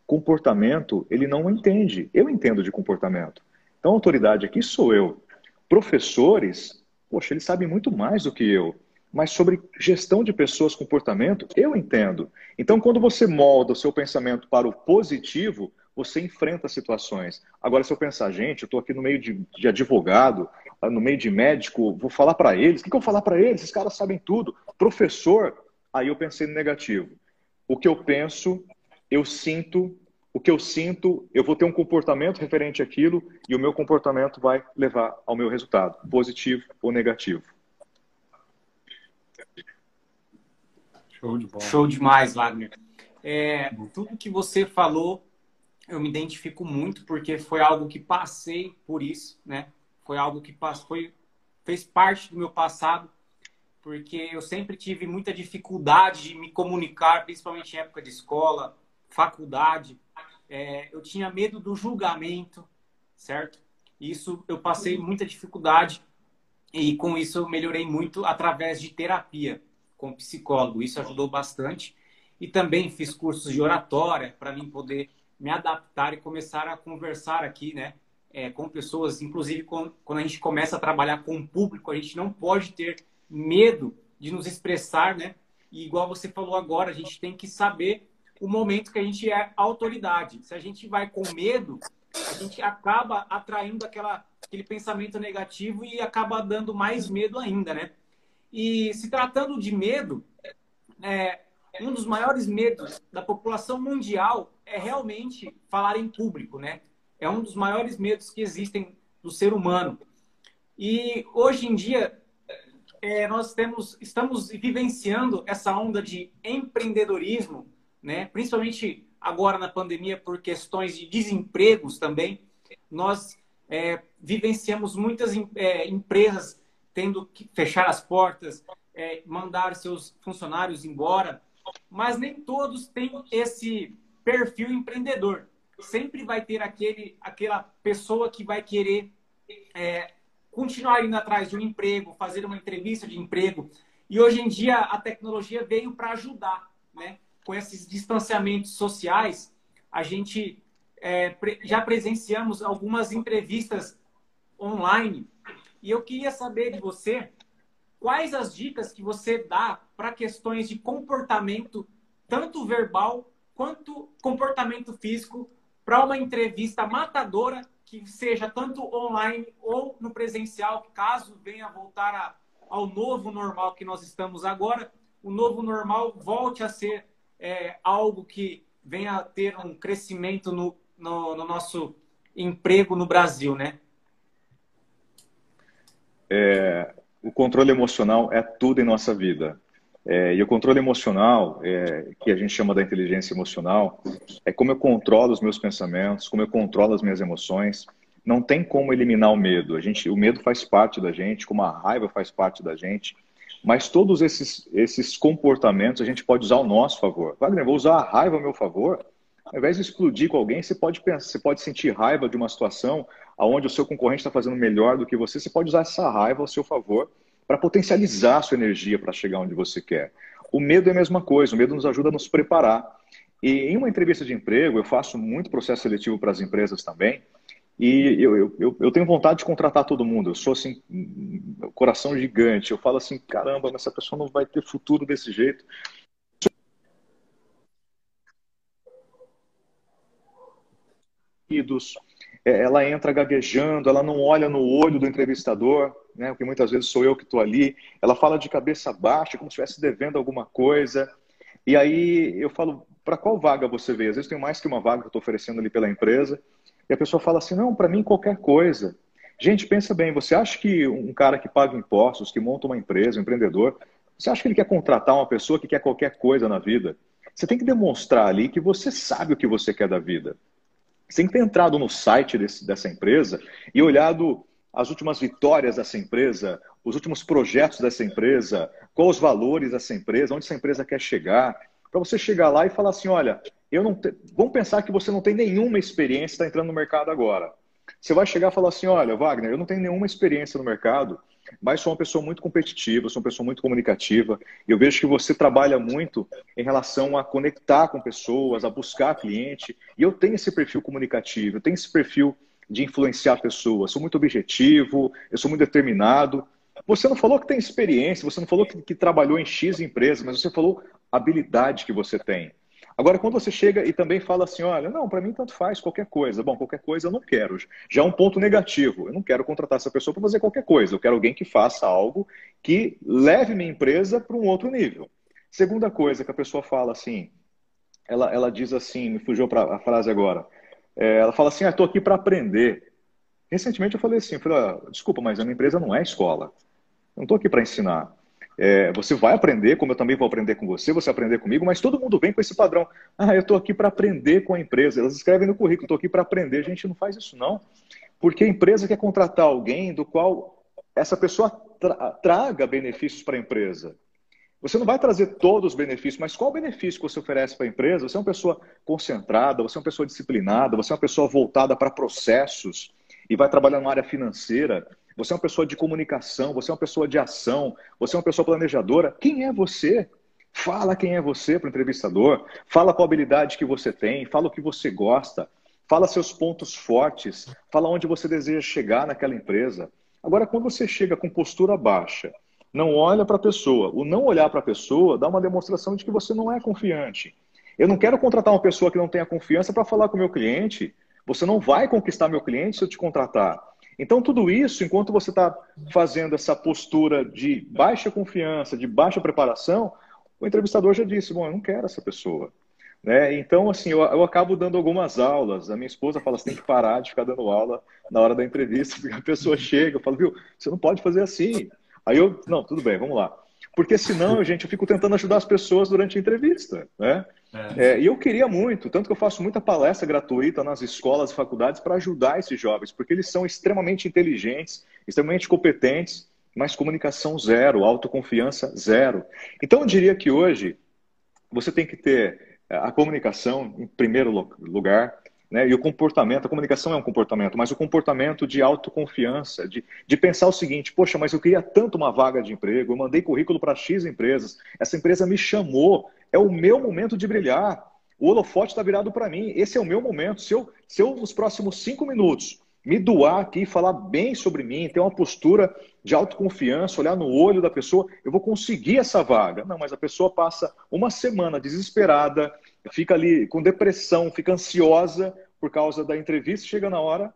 comportamento ele não entende. Eu entendo de comportamento. Então a autoridade aqui sou eu. Professores, poxa, eles sabem muito mais do que eu mas sobre gestão de pessoas, comportamento, eu entendo. Então, quando você molda o seu pensamento para o positivo, você enfrenta situações. Agora, se eu pensar, gente, eu estou aqui no meio de, de, advogado, no meio de médico, vou falar para eles, o que, que eu vou falar para eles? Esses caras sabem tudo. Professor, aí eu pensei no negativo. O que eu penso, eu sinto, o que eu sinto, eu vou ter um comportamento referente àquilo e o meu comportamento vai levar ao meu resultado, positivo ou negativo. Show de bola. Show demais, Wagner. É, tudo que você falou, eu me identifico muito, porque foi algo que passei por isso, né? Foi algo que foi, fez parte do meu passado, porque eu sempre tive muita dificuldade de me comunicar, principalmente em época de escola, faculdade. É, eu tinha medo do julgamento, certo? Isso eu passei muita dificuldade e com isso eu melhorei muito através de terapia com psicólogo. Isso ajudou bastante. E também fiz cursos de oratória para mim poder me adaptar e começar a conversar aqui, né? É, com pessoas, inclusive quando a gente começa a trabalhar com o público, a gente não pode ter medo de nos expressar, né? E igual você falou agora, a gente tem que saber o momento que a gente é autoridade. Se a gente vai com medo, a gente acaba atraindo aquela, aquele pensamento negativo e acaba dando mais medo ainda, né? E se tratando de medo, é, um dos maiores medos da população mundial é realmente falar em público, né? É um dos maiores medos que existem do ser humano. E hoje em dia é, nós temos, estamos vivenciando essa onda de empreendedorismo, né? Principalmente agora na pandemia por questões de desempregos também. Nós é, vivenciamos muitas é, empresas tendo que fechar as portas, é, mandar seus funcionários embora, mas nem todos têm esse perfil empreendedor. sempre vai ter aquele, aquela pessoa que vai querer é, continuar indo atrás de um emprego, fazer uma entrevista de emprego. E hoje em dia a tecnologia veio para ajudar, né? Com esses distanciamentos sociais, a gente é, já presenciamos algumas entrevistas online. E eu queria saber de você quais as dicas que você dá para questões de comportamento, tanto verbal quanto comportamento físico, para uma entrevista matadora que seja tanto online ou no presencial, caso venha voltar a, ao novo normal que nós estamos agora, o novo normal volte a ser é, algo que venha a ter um crescimento no, no, no nosso emprego no Brasil, né? É, o controle emocional é tudo em nossa vida. É, e o controle emocional, é, que a gente chama da inteligência emocional, é como eu controlo os meus pensamentos, como eu controlo as minhas emoções. Não tem como eliminar o medo. A gente, o medo faz parte da gente, como a raiva faz parte da gente. Mas todos esses, esses comportamentos a gente pode usar ao nosso favor. Wagner, vou usar a raiva ao meu favor? Ao invés de explodir com alguém, você pode, pensar, você pode sentir raiva de uma situação onde o seu concorrente está fazendo melhor do que você. Você pode usar essa raiva ao seu favor para potencializar a sua energia para chegar onde você quer. O medo é a mesma coisa, o medo nos ajuda a nos preparar. E em uma entrevista de emprego, eu faço muito processo seletivo para as empresas também, e eu, eu, eu, tenho vontade de contratar todo mundo. Eu sou assim, coração gigante. Eu falo assim, caramba, mas essa pessoa não vai ter futuro desse jeito. Ela entra gaguejando, ela não olha no olho do entrevistador, né? Porque muitas vezes sou eu que estou ali. Ela fala de cabeça baixa, como se estivesse devendo alguma coisa. E aí eu falo, para qual vaga você vê? Às vezes tem mais que uma vaga que eu estou oferecendo ali pela empresa. E a pessoa fala assim, não, para mim qualquer coisa. Gente, pensa bem, você acha que um cara que paga impostos, que monta uma empresa, um empreendedor, você acha que ele quer contratar uma pessoa que quer qualquer coisa na vida? Você tem que demonstrar ali que você sabe o que você quer da vida. Você tem que ter entrado no site desse, dessa empresa e olhado as últimas vitórias dessa empresa, os últimos projetos dessa empresa, quais os valores dessa empresa, onde essa empresa quer chegar, para você chegar lá e falar assim, olha, eu não te... vamos pensar que você não tem nenhuma experiência, está entrando no mercado agora. Você vai chegar e falar assim, olha, Wagner, eu não tenho nenhuma experiência no mercado, mas sou uma pessoa muito competitiva, sou uma pessoa muito comunicativa. Eu vejo que você trabalha muito em relação a conectar com pessoas, a buscar cliente. E eu tenho esse perfil comunicativo, eu tenho esse perfil de influenciar pessoas. Sou muito objetivo, eu sou muito determinado. Você não falou que tem experiência, você não falou que, que trabalhou em X empresas, mas você falou habilidade que você tem. Agora, quando você chega e também fala assim, olha, não, para mim tanto faz qualquer coisa. Bom, qualquer coisa eu não quero. Já é um ponto negativo. Eu não quero contratar essa pessoa para fazer qualquer coisa. Eu quero alguém que faça algo que leve minha empresa para um outro nível. Segunda coisa que a pessoa fala assim, ela, ela diz assim, me fugiu para a frase agora. É, ela fala assim, ah, estou aqui para aprender. Recentemente eu falei assim, eu falei, ah, desculpa, mas a minha empresa não é escola. Eu não estou aqui para ensinar. É, você vai aprender, como eu também vou aprender com você, você aprender comigo, mas todo mundo vem com esse padrão. Ah, eu estou aqui para aprender com a empresa. Elas escrevem no currículo, estou aqui para aprender. A gente não faz isso, não. Porque a empresa quer contratar alguém do qual essa pessoa tra traga benefícios para a empresa. Você não vai trazer todos os benefícios, mas qual o benefício que você oferece para a empresa? Você é uma pessoa concentrada, você é uma pessoa disciplinada, você é uma pessoa voltada para processos e vai trabalhar numa área financeira você é uma pessoa de comunicação, você é uma pessoa de ação, você é uma pessoa planejadora. Quem é você? Fala quem é você para o entrevistador, fala qual habilidade que você tem, fala o que você gosta, fala seus pontos fortes, fala onde você deseja chegar naquela empresa. Agora, quando você chega com postura baixa, não olha para a pessoa, o não olhar para a pessoa dá uma demonstração de que você não é confiante. Eu não quero contratar uma pessoa que não tenha confiança para falar com o meu cliente. Você não vai conquistar meu cliente se eu te contratar. Então, tudo isso, enquanto você está fazendo essa postura de baixa confiança, de baixa preparação, o entrevistador já disse: Bom, eu não quero essa pessoa. Né? Então, assim, eu, eu, acabo dando algumas aulas. A minha esposa fala: você tem que parar de ficar dando aula na hora da entrevista, porque a pessoa chega, eu falo: viu, você não pode fazer assim. Aí eu, não, tudo bem, vamos lá. Porque senão, gente, eu fico tentando ajudar as pessoas durante a entrevista. Né? É. É, e eu queria muito, tanto que eu faço muita palestra gratuita nas escolas e faculdades para ajudar esses jovens, porque eles são extremamente inteligentes, extremamente competentes, mas comunicação zero, autoconfiança zero. Então eu diria que hoje você tem que ter é, a comunicação em primeiro lugar, Né? E o comportamento, a comunicação é um comportamento, mas o comportamento de autoconfiança, de, de pensar o seguinte: poxa, mas eu queria tanto uma vaga de emprego, eu mandei currículo para X empresas, essa empresa me chamou, é o meu momento de brilhar. O holofote está virado para mim, esse é o meu momento. Se eu, se eu, nos próximos cinco minutos, me doar aqui, falar bem sobre mim, ter uma postura de autoconfiança, olhar no olho da pessoa, eu vou conseguir essa vaga. Não, mas a pessoa passa uma semana desesperada, fica ali com depressão, fica ansiosa por causa da entrevista, chega na hora,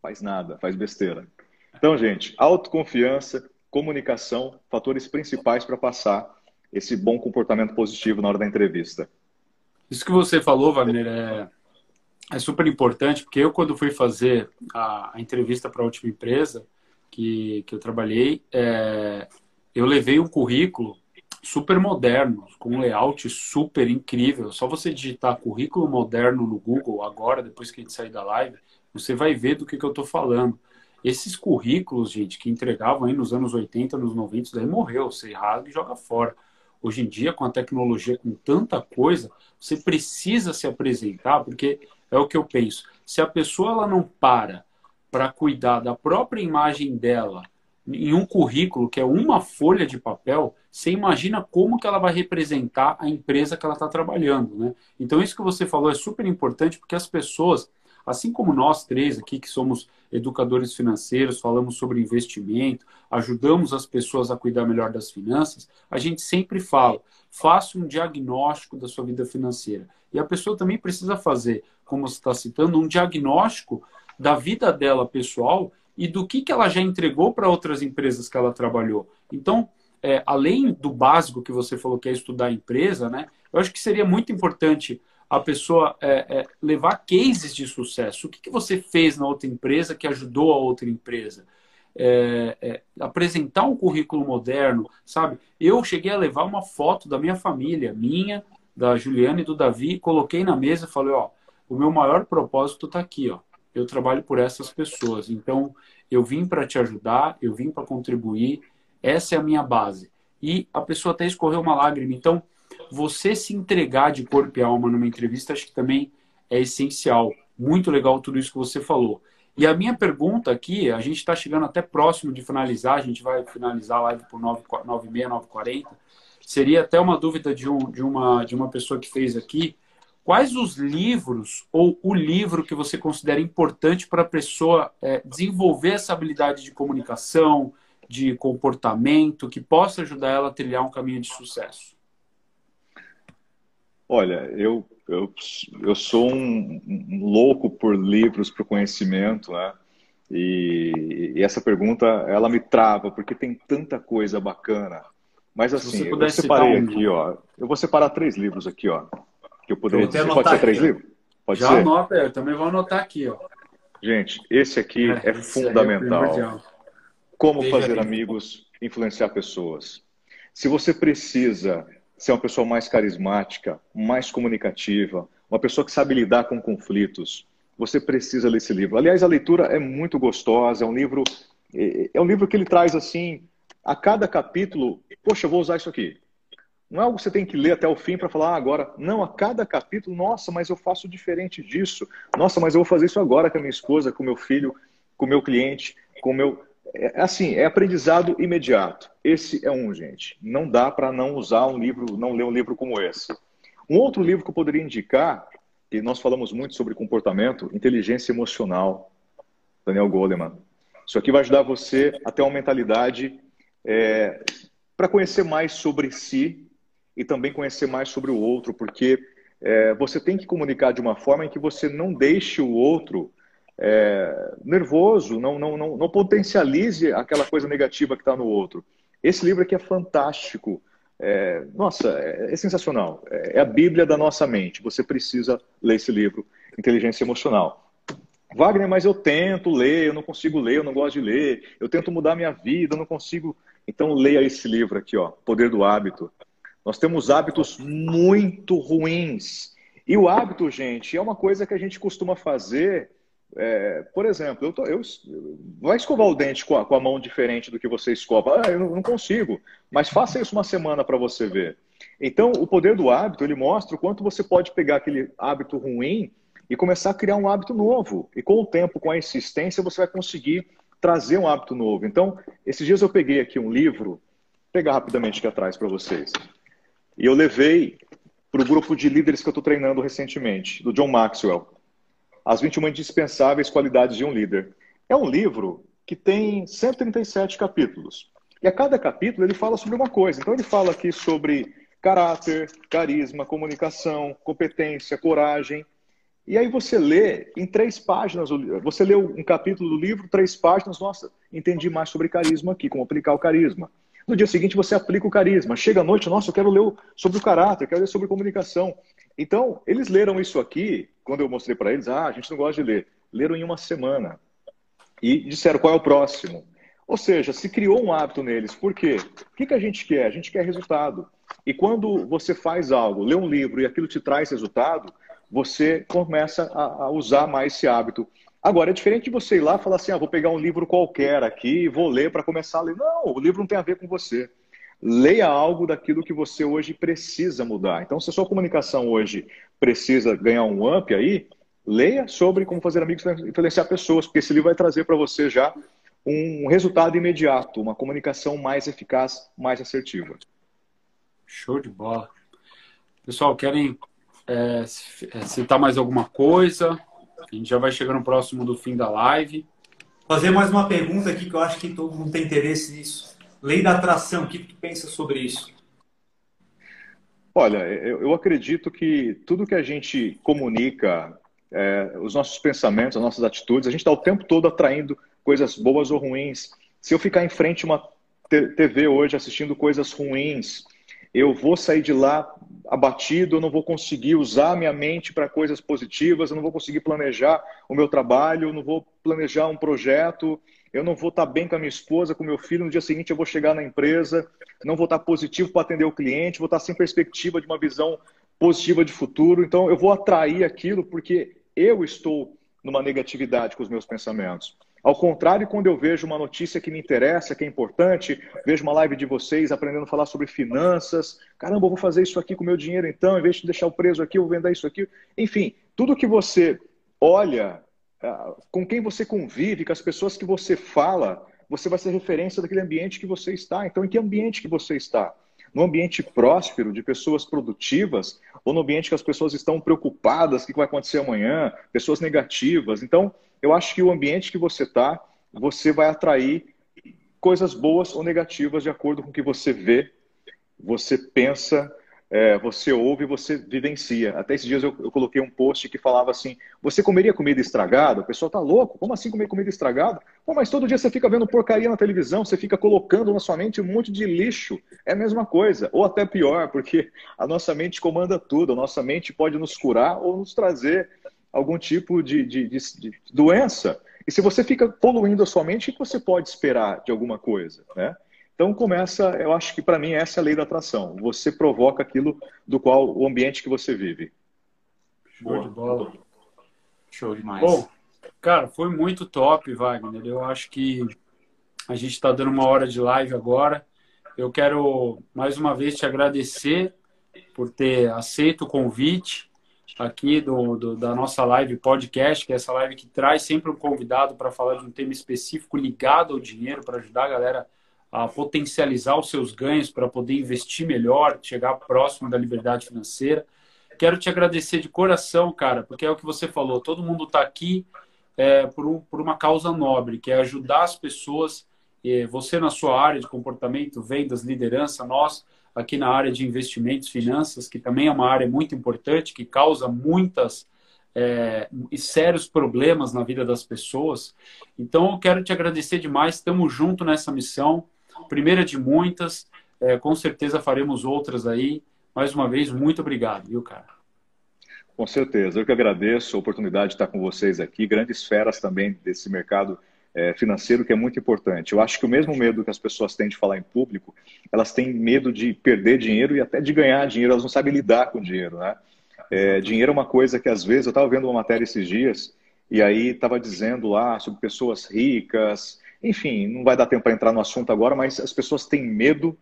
faz nada, faz besteira. Então, gente, autoconfiança, comunicação, fatores principais para passar esse bom comportamento positivo na hora da entrevista. Isso que você falou, Wagner, é, é super importante, porque eu, quando fui fazer a, a entrevista para a última empresa que, que eu trabalhei, é, eu levei um currículo super moderno, com um layout super incrível. Só você digitar currículo moderno no Google agora, depois que a gente sair da live, você vai ver do que, que eu estou falando. Esses currículos, gente, que entregavam aí nos anos 80, nos 90, daí morreu, você rasga e joga fora. Hoje em dia, com a tecnologia, com tanta coisa, você precisa se apresentar, porque é o que eu penso. Se a pessoa ela não para para cuidar da própria imagem dela, em um currículo que é uma folha de papel, você imagina como que ela vai representar a empresa que ela está trabalhando, né? Então isso que você falou é super importante porque as pessoas, assim como nós três aqui que somos educadores financeiros, falamos sobre investimento, ajudamos as pessoas a cuidar melhor das finanças, a gente sempre fala, faça um diagnóstico da sua vida financeira. E a pessoa também precisa fazer, como você está citando, um diagnóstico da vida dela pessoal e do que, que ela já entregou para outras empresas que ela trabalhou. Então, é, além do básico que você falou que é estudar a empresa, né? Eu acho que seria muito importante a pessoa é, é, levar cases de sucesso. O que, que você fez na outra empresa que ajudou a outra empresa? É, é, apresentar um currículo moderno, sabe? Eu cheguei a levar uma foto da minha família, minha, da Juliana e do Davi, coloquei na mesa e falei, ó, o meu maior propósito está aqui, ó eu trabalho por essas pessoas. Então, eu vim para te ajudar, eu vim para contribuir, essa é a minha base. E a pessoa até escorreu uma lágrima. Então, você se entregar de corpo e alma numa entrevista, acho que também é essencial. Muito legal tudo isso que você falou. E a minha pergunta aqui, a gente está chegando até próximo de finalizar, a gente vai finalizar a live por 9h30, 9h40. Seria até uma dúvida de, um, de, uma, de uma pessoa que fez aqui. Quais os livros ou o livro que você considera importante para a pessoa é, desenvolver essa habilidade de comunicação, de comportamento, que possa ajudar ela a trilhar um caminho de sucesso? Olha, eu, eu, eu sou um, um louco por livros, por conhecimento, né? E, e, essa pergunta, ela me trava, porque tem tanta coisa bacana. Mas assim, eu separei um... aqui, ó. Eu vou separar três livros aqui, ó que eu poderia dizer. Pode ser três livros? Pode Já ser? anota, eu também vou anotar aqui, ó. Gente, esse aqui é, é fundamental. É Como Veja fazer amigos, influenciar pessoas. Se você precisa ser uma pessoa mais carismática, mais comunicativa, uma pessoa que sabe lidar com conflitos, você precisa ler esse livro. Aliás, a leitura é muito gostosa, é um livro é, é um livro que ele traz assim, a cada capítulo, poxa, eu vou usar isso aqui. Não é algo que você tem que ler até o fim para falar ah, agora. Não, a cada capítulo, nossa, mas eu faço diferente disso. Nossa, mas eu vou fazer isso agora com a minha esposa, com o meu filho, com o meu cliente, com o meu. É, assim, é aprendizado imediato. Esse é um, gente. Não dá para não usar um livro, não ler um livro como esse. Um outro livro que eu poderia indicar, e nós falamos muito sobre comportamento, inteligência emocional, Daniel Goleman. Isso aqui vai ajudar você a ter uma mentalidade é, para conhecer mais sobre si, e também conhecer mais sobre o outro, porque é, você tem que comunicar de uma forma em que você não deixe o outro é, nervoso, não, não, não, não, potencialize aquela coisa negativa que está no outro. Esse livro aqui é fantástico. É, nossa, é, é sensacional. É, é a Bíblia da nossa mente. Você precisa ler esse livro, Inteligência Emocional. Wagner, mas eu tento ler, eu não consigo ler, eu não gosto de ler, eu tento mudar minha vida, eu não consigo. Então leia esse livro aqui, ó, Poder do Hábito. Nós temos hábitos muito ruins. E o hábito, gente, é uma coisa que a gente costuma fazer. É, por exemplo, eu, tô, eu vai escovar o dente com a, com a, mão diferente do que você escova. Ah, eu não, não consigo. Mas faça isso uma semana para você ver. Então, o poder do hábito ele mostra o quanto você pode pegar aquele hábito ruim e começar a criar um hábito novo. E com o tempo, com a insistência, você vai conseguir trazer um hábito novo. Então, esses dias eu peguei aqui um livro, vou pegar rapidamente aqui atrás para vocês. E eu levei para o grupo de líderes que eu estou treinando recentemente, do John Maxwell. As 21 indispensáveis qualidades de um líder. É um livro que tem 137 capítulos. E a cada capítulo ele fala sobre uma coisa. Então ele fala aqui sobre caráter, carisma, comunicação, competência, coragem. E aí você lê em três páginas, você lê um capítulo do livro, três páginas, nossa, entendi mais sobre carisma aqui, como aplicar o carisma. No dia seguinte você aplica o carisma. Chega à noite, nossa, eu quero ler sobre o caráter, eu quero ler sobre comunicação. Então, eles leram isso aqui, quando eu mostrei para eles, ah, a gente não gosta de ler. Leram em uma semana. E disseram qual é o próximo. Ou seja, se criou um hábito neles. Por quê? O que, que a gente quer? A gente quer resultado. E quando você faz algo, lê um livro e aquilo te traz resultado, você começa a, a usar mais esse hábito. Agora, é diferente de você ir lá e falar assim: ah, vou pegar um livro qualquer aqui e vou ler para começar a ler. Não, o livro não tem a ver com você. Leia algo daquilo que você hoje precisa mudar. Então, se a sua comunicação hoje precisa ganhar um up aí, leia sobre como fazer amigos influenciar pessoas, porque esse livro vai trazer para você já um resultado imediato, uma comunicação mais eficaz, mais assertiva. Show de bola. Pessoal, querem é, citar mais alguma coisa? A gente já vai chegando próximo do fim da live. Fazer mais uma pergunta aqui que eu acho que todo mundo tem interesse nisso. Lei da atração, o que tu pensa sobre isso? Olha, eu acredito que tudo que a gente comunica, é, os nossos pensamentos, as nossas atitudes, a gente está o tempo todo atraindo coisas boas ou ruins. Se eu ficar em frente a uma TV hoje assistindo coisas ruins, eu vou sair de lá abatido, eu não vou conseguir usar minha mente para coisas positivas, eu não vou conseguir planejar o meu trabalho, eu não vou planejar um projeto, eu não vou estar tá bem com a minha esposa, com meu filho, no dia seguinte eu vou chegar na empresa, não vou estar tá positivo para atender o cliente, vou estar tá sem perspectiva de uma visão positiva de futuro, então eu vou atrair aquilo porque eu estou numa negatividade com os meus pensamentos. Ao contrário, quando eu vejo uma notícia que me interessa, que é importante, vejo uma live de vocês aprendendo a falar sobre finanças, caramba, eu vou fazer isso aqui com o meu dinheiro então, em vez de deixar o preso aqui, eu vou vender isso aqui. Enfim, tudo que você olha, ah, com quem você convive, com as pessoas que você fala, você vai ser referência daquele ambiente que você está. Então, em que ambiente que você está? no ambiente próspero, de pessoas produtivas, ou no ambiente que as pessoas estão preocupadas, o que vai acontecer amanhã, pessoas negativas. Então, eu acho que o ambiente que você está, você vai atrair coisas boas ou negativas de acordo com o que você vê, você pensa é, você ouve você vivencia. Até esses dias eu, eu, coloquei um post que falava assim: você comeria comida estragada? O pessoal tá louco, como assim comer comida estragada? Pô, mas todo dia você fica vendo porcaria na televisão, você fica colocando na sua mente um monte de lixo. É a mesma coisa, ou até pior, porque a nossa mente comanda tudo, a nossa mente pode nos curar ou nos trazer algum tipo de, de, de, de doença. E se você fica poluindo a sua mente, o que você pode esperar de alguma coisa, né? Então começa, eu acho que para mim essa é a lei da atração. Você provoca aquilo do qual o ambiente que você vive. Show Boa. de bola. Show demais. Bom, cara, foi muito top, Wagner. Eu acho que a gente está dando uma hora de live agora. Eu quero mais uma vez te agradecer por ter aceito o convite aqui do, do, da nossa live podcast, que é essa live que traz sempre um convidado para falar de um tema específico ligado ao dinheiro, para ajudar a galera a potencializar os seus ganhos para poder investir melhor, chegar próximo da liberdade financeira. Quero te agradecer de coração, cara, porque é o que você falou, todo mundo está aqui é, por, um, por uma causa nobre, que é ajudar as pessoas, você na sua área de comportamento, vendas, liderança, nós aqui na área de investimentos, finanças, que também é uma área muito importante, que causa muitas é, e sérios problemas na vida das pessoas. Então, eu quero te agradecer demais. Estamos juntos nessa missão primeira de muitas. É, com certeza faremos outras aí. Mais uma vez, muito obrigado, viu, cara? Com certeza. Eu que agradeço a oportunidade de estar com vocês aqui. Grandes feras também desse mercado é, financeiro que é muito importante. Eu acho que o mesmo medo que as pessoas têm de falar em público, elas têm medo de perder dinheiro e até de ganhar dinheiro. Elas não sabem lidar com dinheiro, né? É, dinheiro é uma coisa que às vezes eu estava vendo uma matéria esses dias e aí estava dizendo lá sobre pessoas ricas, enfim, não vai dar tempo para entrar no assunto agora, mas as pessoas têm medo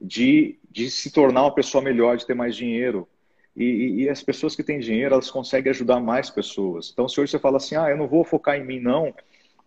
de, de se tornar uma pessoa melhor, de ter mais dinheiro. e, e, as pessoas que têm dinheiro, elas conseguem ajudar mais pessoas. Então, se hoje você fala assim, ah, eu não vou focar em mim, não,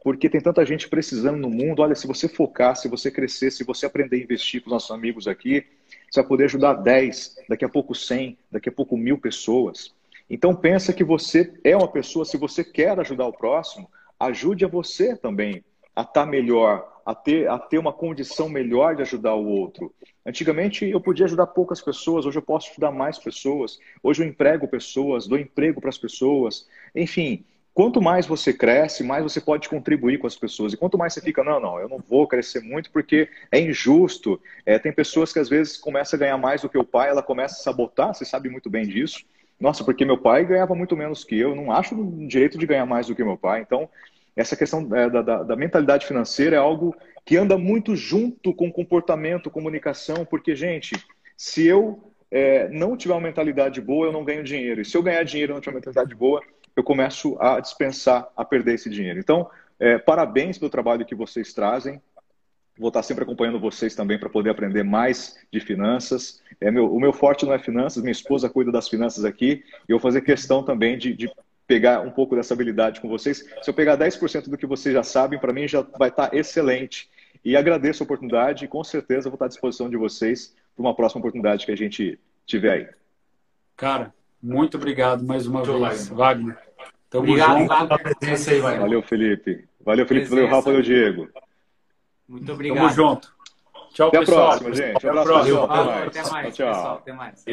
porque tem tanta gente precisando no mundo. Olha, se você focar, se você crescer, se você aprender a investir com os nossos amigos aqui, você vai poder ajudar 10, daqui a pouco 100, daqui a pouco mil pessoas. Então, pensa que você é uma pessoa, se você quer ajudar o próximo, ajude a você também a estar tá melhor, a ter, a ter uma condição melhor de ajudar o outro. Antigamente eu podia ajudar poucas pessoas, hoje eu posso ajudar mais pessoas. Hoje eu emprego pessoas, dou emprego para as pessoas. Enfim, quanto mais você cresce, mais você pode contribuir com as pessoas. E quanto mais você fica, não, não, eu não vou crescer muito porque é injusto. É, tem pessoas que às vezes começam a ganhar mais do que o pai, ela começa a sabotar, você sabe muito bem disso. Nossa, porque meu pai ganhava muito menos que eu, não acho direito de ganhar mais do que meu pai. Então, essa questão é, da, da, da, mentalidade financeira é algo que anda muito junto com comportamento, comunicação, porque, gente, se eu é, não tiver uma mentalidade boa, eu não ganho dinheiro. E se eu ganhar dinheiro e não tiver uma mentalidade boa, eu começo a dispensar, a perder esse dinheiro. Então, é, parabéns pelo trabalho que vocês trazem. Vou estar sempre acompanhando vocês também para poder aprender mais de finanças. É meu, o meu forte não é finanças, minha esposa cuida das finanças aqui. E eu vou fazer questão também de, de pegar um pouco dessa habilidade com vocês. Se eu pegar 10% do que vocês já sabem, para mim já vai estar excelente. E agradeço a oportunidade e com certeza vou estar à disposição de vocês para uma próxima oportunidade que a gente tiver aí. Cara, muito obrigado mais uma Muito vez, Wagner. Tamo obrigado junto. pela presença aí, Wagner. Valeu, Felipe. Valeu, Felipe. Presença. Valeu, Rafa. Valeu, Diego. Muito obrigado. Tamo junto. Tchau, Até pessoal. Até a próxima, gente. Até a próxima. Até mais. Até mais, tchau. Pessoal. Até mais.